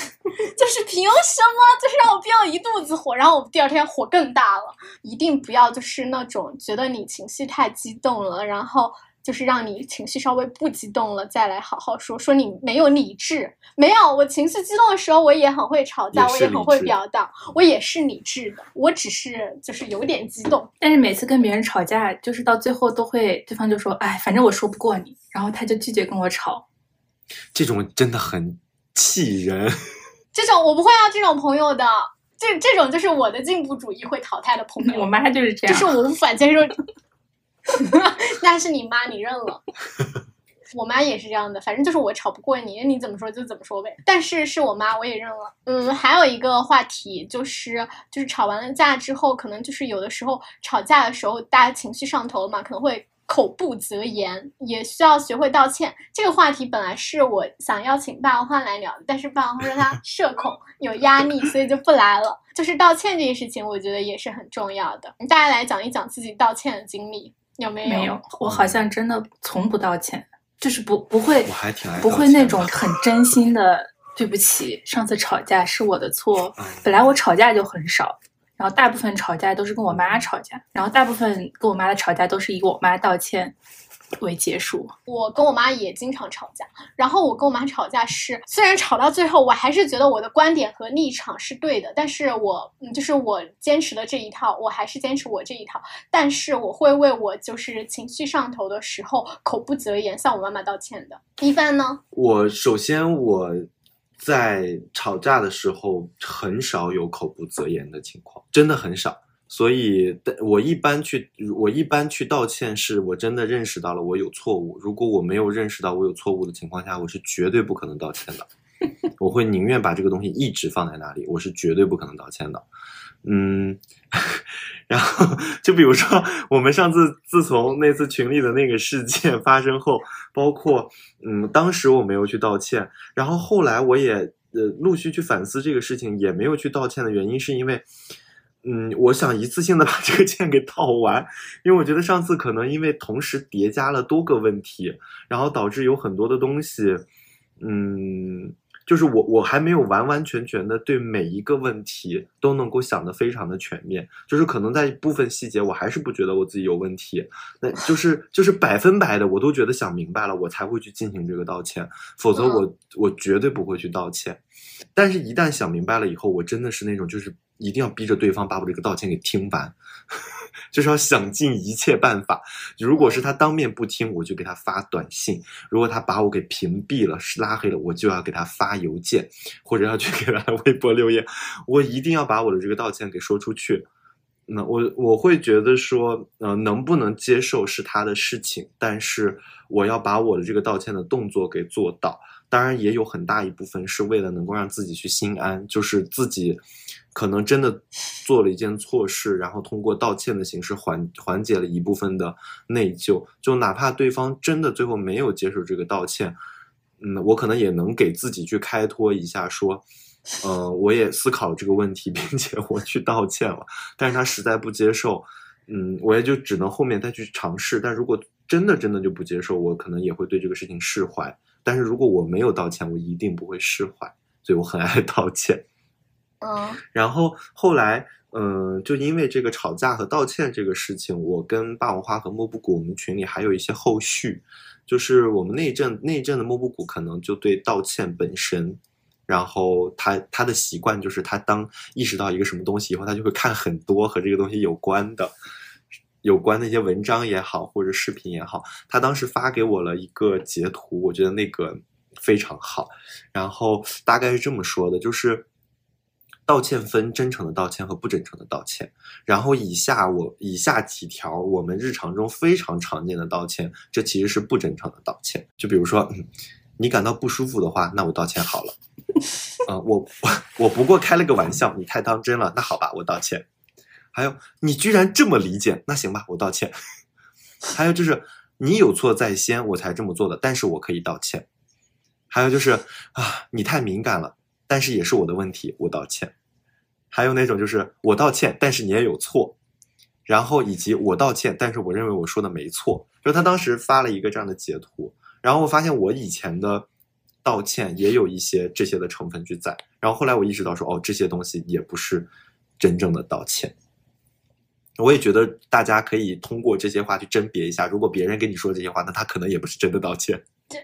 就是凭什么？就是让我憋了一肚子火，然后我第二天火更大了。一定不要就是那种觉得你情绪太激动了，然后。就是让你情绪稍微不激动了，再来好好说说你没有理智，没有我情绪激动的时候，我也很会吵架，我也很会表达，我也是理智的，我只是就是有点激动。但是每次跟别人吵架，就是到最后都会对方就说：“哎，反正我说不过你。”然后他就拒绝跟我吵。这种真的很气人。这种我不会要这种朋友的，这这种就是我的进步主义会淘汰的朋友。我妈就是这样，就是我无法接受。那是你妈，你认了。我妈也是这样的，反正就是我吵不过你，你怎么说就怎么说呗。但是是我妈，我也认了。嗯，还有一个话题就是，就是吵完了架之后，可能就是有的时候吵架的时候，大家情绪上头了嘛，可能会口不择言，也需要学会道歉。这个话题本来是我想邀请霸王花来聊的，但是霸王花说他社恐有压力，所以就不来了。就是道歉这件事情，我觉得也是很重要的。大家来讲一讲自己道歉的经历。有没有？没有，我好像真的从不道歉，就是不不会，我还挺爱不会那种很真心的对不起，上次吵架是我的错。本来我吵架就很少，然后大部分吵架都是跟我妈吵架，然后大部分跟我妈的吵架都是以我妈道歉为结束。我跟我妈也经常吵架，然后我跟我妈吵架是，虽然吵到最后，我还是觉得我的观点和立场是对的，但是我嗯，就是我坚持的这一套，我还是坚持我这一套，但是我会为我就是情绪上头的时候口不择言向我妈妈道歉的。一帆呢？我首先我在吵架的时候很少有口不择言的情况，真的很少。所以，我一般去，我一般去道歉，是我真的认识到了我有错误。如果我没有认识到我有错误的情况下，我是绝对不可能道歉的。我会宁愿把这个东西一直放在那里，我是绝对不可能道歉的。嗯，然后就比如说，我们上次自从那次群里的那个事件发生后，包括嗯，当时我没有去道歉，然后后来我也呃陆续去反思这个事情，也没有去道歉的原因，是因为。嗯，我想一次性的把这个歉给套完，因为我觉得上次可能因为同时叠加了多个问题，然后导致有很多的东西，嗯，就是我我还没有完完全全的对每一个问题都能够想得非常的全面，就是可能在部分细节我还是不觉得我自己有问题，那就是就是百分百的我都觉得想明白了，我才会去进行这个道歉，否则我我绝对不会去道歉，但是一旦想明白了以后，我真的是那种就是。一定要逼着对方把我这个道歉给听完，就是要想尽一切办法。如果是他当面不听，我就给他发短信；如果他把我给屏蔽了、是拉黑了，我就要给他发邮件，或者要去给他 微博留言。我一定要把我的这个道歉给说出去。那我我会觉得说，呃，能不能接受是他的事情，但是我要把我的这个道歉的动作给做到。当然，也有很大一部分是为了能够让自己去心安，就是自己。可能真的做了一件错事，然后通过道歉的形式缓缓解了一部分的内疚。就哪怕对方真的最后没有接受这个道歉，嗯，我可能也能给自己去开脱一下，说，呃，我也思考这个问题，并且我去道歉了。但是他实在不接受，嗯，我也就只能后面再去尝试。但如果真的真的就不接受，我可能也会对这个事情释怀。但是如果我没有道歉，我一定不会释怀。所以我很爱道歉。嗯，然后后来，嗯，就因为这个吵架和道歉这个事情，我跟霸王花和莫布谷，我们群里还有一些后续，就是我们那一阵那一阵的莫布谷可能就对道歉本身，然后他他的习惯就是他当意识到一个什么东西以后，他就会看很多和这个东西有关的，有关的一些文章也好，或者视频也好，他当时发给我了一个截图，我觉得那个非常好，然后大概是这么说的，就是。道歉分真诚的道歉和不真诚的道歉，然后以下我以下几条我们日常中非常常见的道歉，这其实是不真诚的道歉。就比如说，你感到不舒服的话，那我道歉好了。啊，我我不过开了个玩笑，你太当真了，那好吧，我道歉。还有，你居然这么理解，那行吧，我道歉。还有就是你有错在先，我才这么做的，但是我可以道歉。还有就是啊，你太敏感了，但是也是我的问题，我道歉。还有那种就是我道歉，但是你也有错，然后以及我道歉，但是我认为我说的没错。就他当时发了一个这样的截图，然后我发现我以前的道歉也有一些这些的成分去在。然后后来我意识到说，哦，这些东西也不是真正的道歉。我也觉得大家可以通过这些话去甄别一下，如果别人跟你说这些话，那他可能也不是真的道歉。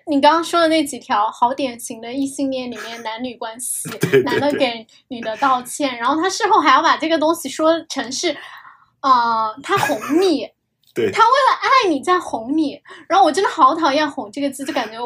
你刚刚说的那几条，好典型的异性恋里面男女关系，男的给女的道歉，然后他事后还要把这个东西说成是，呃，他哄你，对，他为了爱你在哄你，然后我真的好讨厌“哄”这个字，就感觉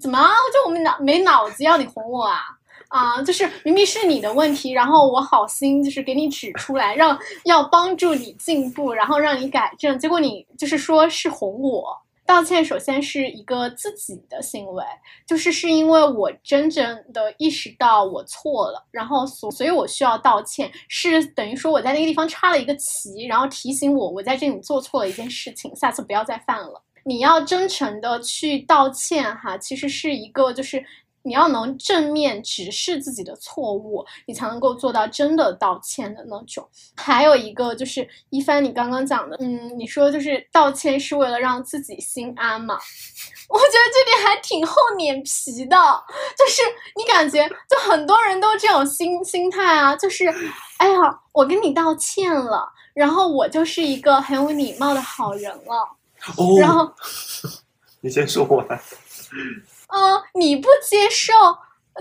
怎么就我们脑没脑子要你哄我啊啊，就是明明是你的问题，然后我好心就是给你指出来，让要帮助你进步，然后让你改正，结果你就是说是哄我。道歉首先是一个自己的行为，就是是因为我真正的意识到我错了，然后所所以我需要道歉，是等于说我在那个地方插了一个旗，然后提醒我我在这里做错了一件事情，下次不要再犯了。你要真诚的去道歉哈，其实是一个就是。你要能正面直视自己的错误，你才能够做到真的道歉的那种。还有一个就是一帆，你刚刚讲的，嗯，你说就是道歉是为了让自己心安嘛？我觉得这点还挺厚脸皮的，就是你感觉就很多人都这种心心态啊，就是哎呀，我跟你道歉了，然后我就是一个很有礼貌的好人了。哦，然后，你先说完。嗯，你不接受，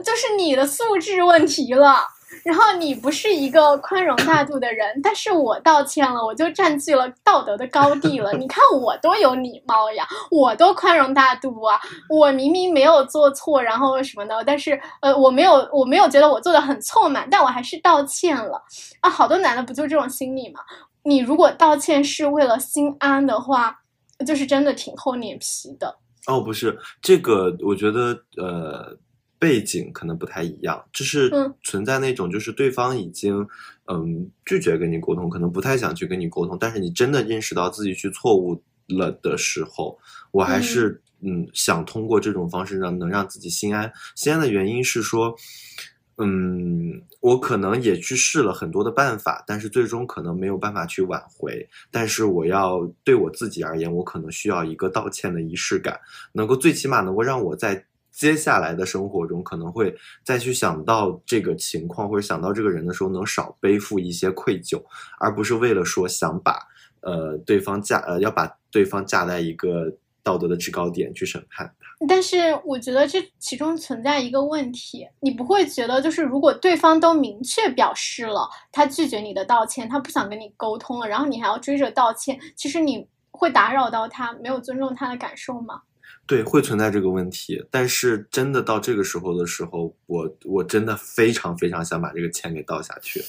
就是你的素质问题了。然后你不是一个宽容大度的人，但是我道歉了，我就占据了道德的高地了。你看我多有礼貌呀，我多宽容大度啊！我明明没有做错，然后什么的，但是呃，我没有，我没有觉得我做的很错嘛，但我还是道歉了啊！好多男的不就这种心理嘛？你如果道歉是为了心安的话，就是真的挺厚脸皮的。哦，不是这个，我觉得呃。背景可能不太一样，就是存在那种，就是对方已经嗯拒绝跟你沟通，可能不太想去跟你沟通，但是你真的认识到自己去错误了的时候，我还是嗯想通过这种方式让能让自己心安。心安的原因是说，嗯，我可能也去试了很多的办法，但是最终可能没有办法去挽回。但是我要对我自己而言，我可能需要一个道歉的仪式感，能够最起码能够让我在。接下来的生活中，可能会再去想到这个情况或者想到这个人的时候，能少背负一些愧疚，而不是为了说想把呃对方架呃要把对方架在一个道德的制高点去审判。但是我觉得这其中存在一个问题，你不会觉得就是如果对方都明确表示了他拒绝你的道歉，他不想跟你沟通了，然后你还要追着道歉，其实你会打扰到他，没有尊重他的感受吗？对，会存在这个问题，但是真的到这个时候的时候，我我真的非常非常想把这个钱给倒下去。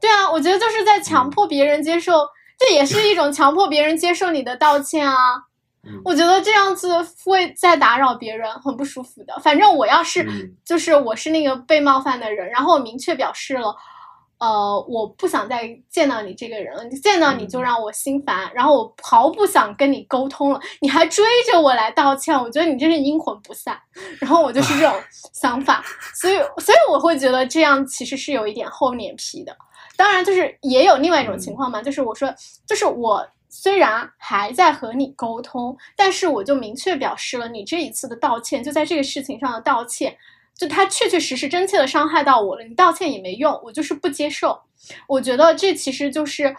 对啊，我觉得就是在强迫别人接受，这也是一种强迫别人接受你的道歉啊。我觉得这样子会再打扰别人，很不舒服的。反正我要是就是我是那个被冒犯的人，然后我明确表示了。呃，我不想再见到你这个人了。见到你就让我心烦，然后我毫不想跟你沟通了。你还追着我来道歉，我觉得你真是阴魂不散。然后我就是这种想法，所以，所以我会觉得这样其实是有一点厚脸皮的。当然，就是也有另外一种情况嘛，就是我说，就是我虽然还在和你沟通，但是我就明确表示了，你这一次的道歉就在这个事情上的道歉。就他确确实实真切的伤害到我了，你道歉也没用，我就是不接受。我觉得这其实就是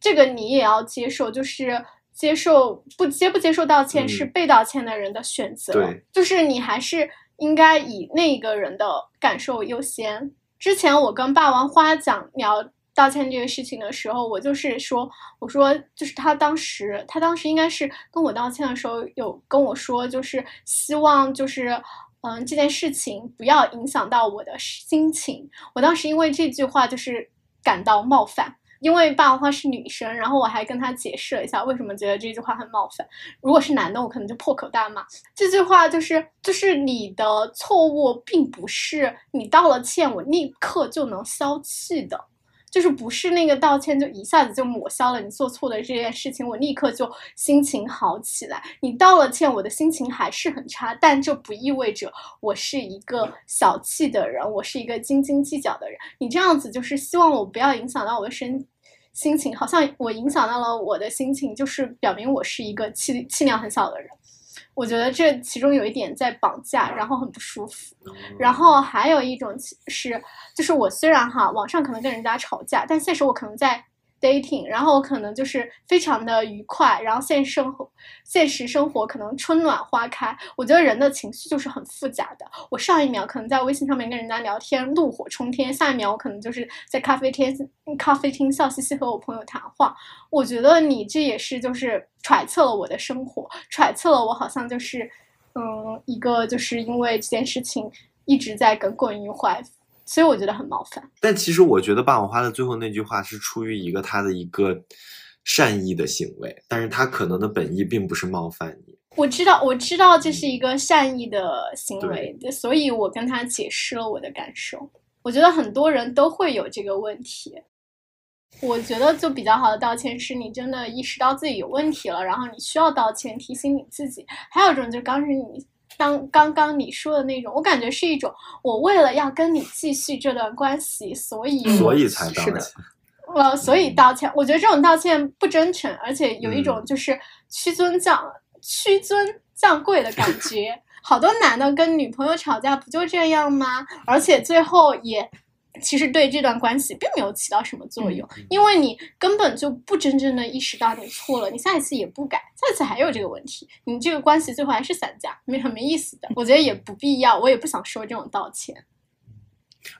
这个你也要接受，就是接受不接不接受道歉是被道歉的人的选择，就是你还是应该以那个人的感受优先。之前我跟霸王花讲聊道歉这个事情的时候，我就是说，我说就是他当时他当时应该是跟我道歉的时候有跟我说，就是希望就是。嗯，这件事情不要影响到我的心情。我当时因为这句话就是感到冒犯，因为霸王花是女生，然后我还跟她解释了一下为什么觉得这句话很冒犯。如果是男的，我可能就破口大骂。这句话就是就是你的错误，并不是你道了歉，我立刻就能消气的。就是不是那个道歉就一下子就抹消了你做错的这件事情，我立刻就心情好起来。你道了歉，我的心情还是很差，但这不意味着我是一个小气的人，我是一个斤斤计较的人。你这样子就是希望我不要影响到我的身心情，好像我影响到了我的心情，就是表明我是一个气气量很小的人。我觉得这其中有一点在绑架，然后很不舒服。然后还有一种是，就是我虽然哈网上可能跟人家吵架，但现实我可能在。dating，然后可能就是非常的愉快，然后现生活，现实生活可能春暖花开。我觉得人的情绪就是很复杂的。我上一秒可能在微信上面跟人家聊天，怒火冲天；下一秒我可能就是在咖啡厅，咖啡厅笑嘻嘻和我朋友谈话。我觉得你这也是就是揣测了我的生活，揣测了我好像就是，嗯，一个就是因为这件事情一直在耿耿于怀。所以我觉得很冒犯，但其实我觉得霸王花的最后那句话是出于一个他的一个善意的行为，但是他可能的本意并不是冒犯你。我知道，我知道这是一个善意的行为，所以我跟他解释了我的感受。我觉得很多人都会有这个问题。我觉得就比较好的道歉是你真的意识到自己有问题了，然后你需要道歉，提醒你自己。还有一种就是刚是你。当刚刚你说的那种，我感觉是一种，我为了要跟你继续这段关系，所以所以才道歉，呃，所以道歉。我觉得这种道歉不真诚，而且有一种就是屈尊降屈尊降贵的感觉。好多男的跟女朋友吵架不就这样吗？而且最后也其实对这段关系并没有起到什么作用，嗯因为你根本就不真正的意识到你错了，你下一次也不改，下一次还有这个问题，你这个关系最后还是散架，没很没意思的。我觉得也不必要，我也不想说这种道歉。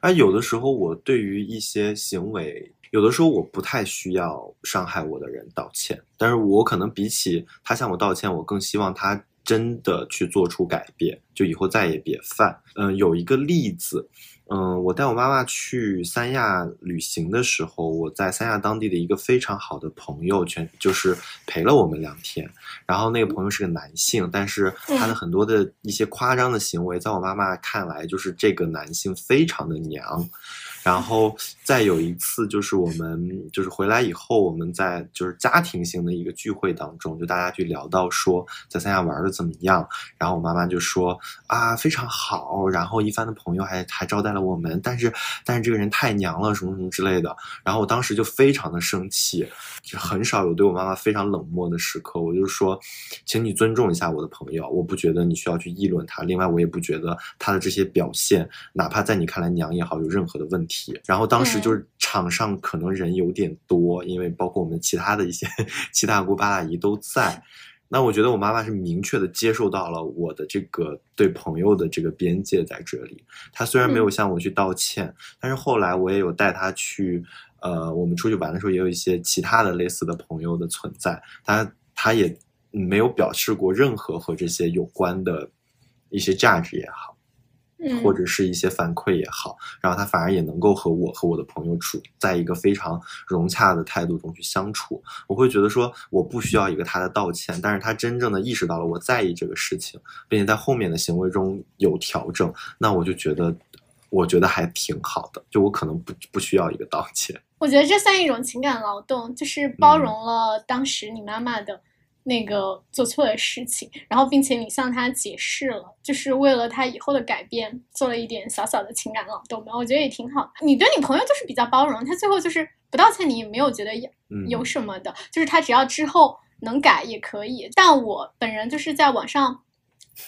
而有的时候，我对于一些行为，有的时候我不太需要伤害我的人道歉，但是我可能比起他向我道歉，我更希望他真的去做出改变，就以后再也别犯。嗯、有一个例子，嗯、我带我妈妈去三亚旅行的时候，我在三亚当地的一个非常好的朋友，全就是陪了我们两天。然后那个朋友是个男性，但是他的很多的一些夸张的行为，在我妈妈看来，就是这个男性非常的娘。然后再有一次，就是我们就是回来以后，我们在就是家庭性的一个聚会当中，就大家去聊到说在三亚玩的怎么样，然后我妈妈就说啊非常好，然后一帆的朋友还还招待了我们，但是但是这个人太娘了，什么什么之类的。然后我当时就非常的生气，就很少有对我妈妈非常冷漠的时刻。我就说，请你尊重一下我的朋友，我不觉得你需要去议论他。另外，我也不觉得他的这些表现，哪怕在你看来娘也好，有任何的问题。然后当时就是场上可能人有点多，因为包括我们其他的一些七大姑八大姨都在。那我觉得我妈妈是明确的接受到了我的这个对朋友的这个边界在这里。她虽然没有向我去道歉，但是后来我也有带她去，呃，我们出去玩的时候也有一些其他的类似的朋友的存在，她她也没有表示过任何和这些有关的一些价值也好。嗯，或者是一些反馈也好，然后他反而也能够和我和我的朋友处在一个非常融洽的态度中去相处。我会觉得说，我不需要一个他的道歉，但是他真正的意识到了我在意这个事情，并且在后面的行为中有调整，那我就觉得，我觉得还挺好的。就我可能不不需要一个道歉。我觉得这算一种情感劳动，就是包容了当时你妈妈的那个做错的事情，然后并且你向他解释了，就是为了他以后的改变做了一点小小的情感劳动吧。我觉得也挺好。你对你朋友就是比较包容，他最后就是不道歉，你也没有觉得有什么的，就是他只要之后能改也可以。但我本人就是在网上。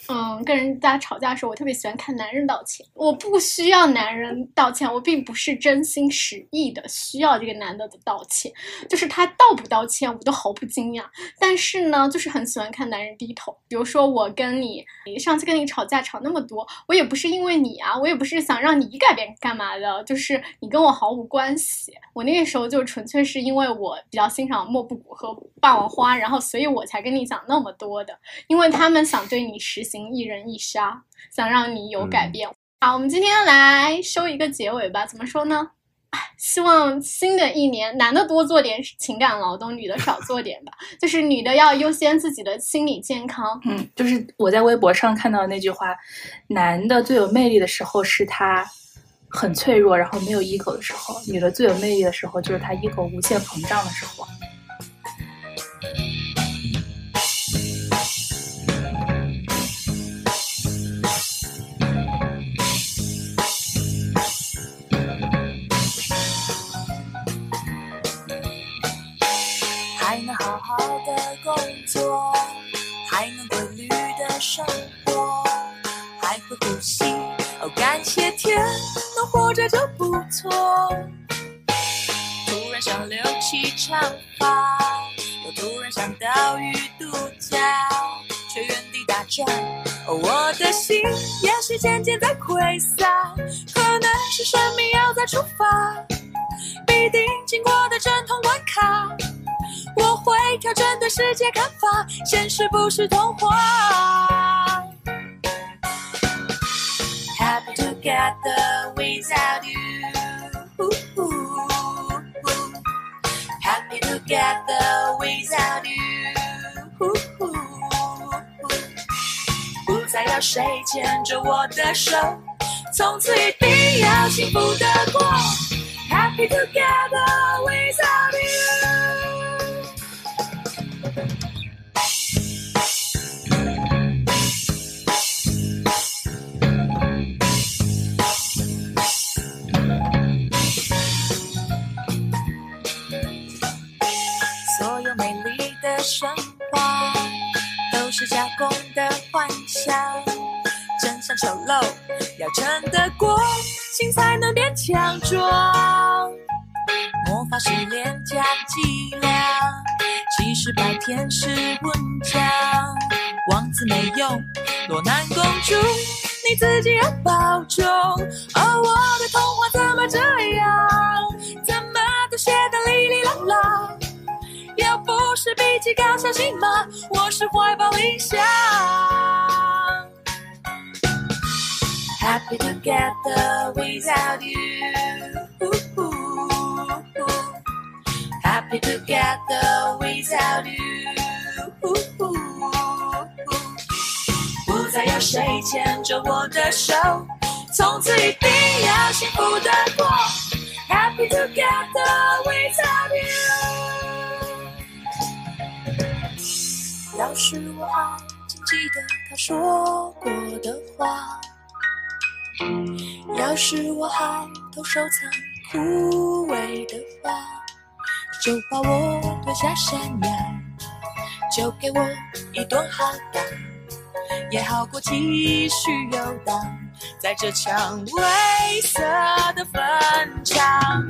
嗯，跟人家吵架的时候，我特别喜欢看男人道歉。我不需要男人道歉，我并不是真心实意的需要这个男的的道歉，就是他道不道歉，我都毫不惊讶。但是呢，就是很喜欢看男人低头。比如说，我跟你你上次跟你吵架吵那么多，我也不是因为你啊，我也不是想让你改变干嘛的，就是你跟我毫无关系。我那个时候就纯粹是因为我比较欣赏莫布谷和霸王花，然后所以我才跟你讲那么多的，因为他们想对你实行一人一杀，想让你有改变。好，我们今天来收一个结尾吧。怎么说呢？唉希望新的一年，男的多做点情感劳动，女的少做点吧。就是女的要优先自己的心理健康。嗯，就是我在微博上看到那句话，男的最有魅力的时候是他很脆弱，然后没有 ego 的时候；女的最有魅力的时候就是他 ego 无限膨胀的时候。好的工作，还能规律的生活，还会呼吸。哦，感谢天，能活着就不错。突然想留起长发，又突然想岛屿度假，却原地打转。哦，我的心也许渐渐在溃散，可能是生命要再出发，必定经过的阵痛关卡。我会调整对世界看法，现实不是童话。Happy together without you. Happy together without you. 不再要谁牵着我的手，从此一定要幸福的过。Happy together without you. 所有美丽的神话都是加工的幻想，真相丑陋要撑得过， 心才能变强壮。魔法是廉价伎俩，其实白天是文章。王子没用，落难公主，你自己要保重。而我的童话怎么这样？怎么都写得哩哩啦啦？要不是比起高小新马，我是怀抱理想。Happy together without you. Happy together without you. 不再有谁牵着我的手，从此一定要幸福的过。Happy together without you. 要是我还曾记得他说过的话，要是我还偷收藏枯萎的花，就把我推下山崖，就给我一顿好打，也好过继续游荡在这场灰色的坟场。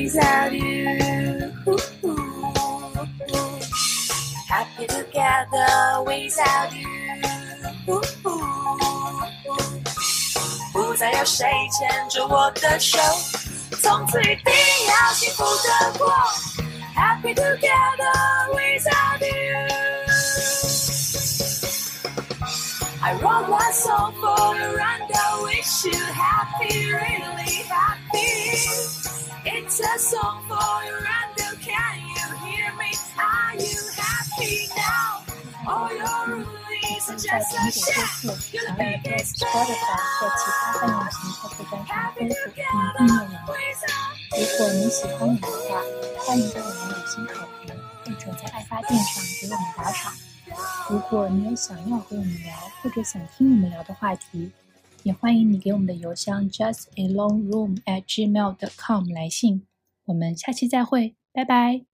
together without you. Happy together without you. 不再有谁牵着我的手，从此一定要幸福的过。Happy together without you. I wrote one song for you and I wish you happy, really happy. It's A song for you and can you hear me? Are you happy now? All your rules are 在 just 苹 a 果 shit. 播客、You're the、biggest Spotify 或其他泛用型客户端上分享并订阅我们。如果你喜欢我们的话，欢迎给我们五星好评，或者在爱发电上给我们打赏。如果你有想要和我们聊，或者想听我们聊的话题，也欢迎你给我们的邮箱 just a long room at Gmail.com 来信。我们下期再会，拜拜。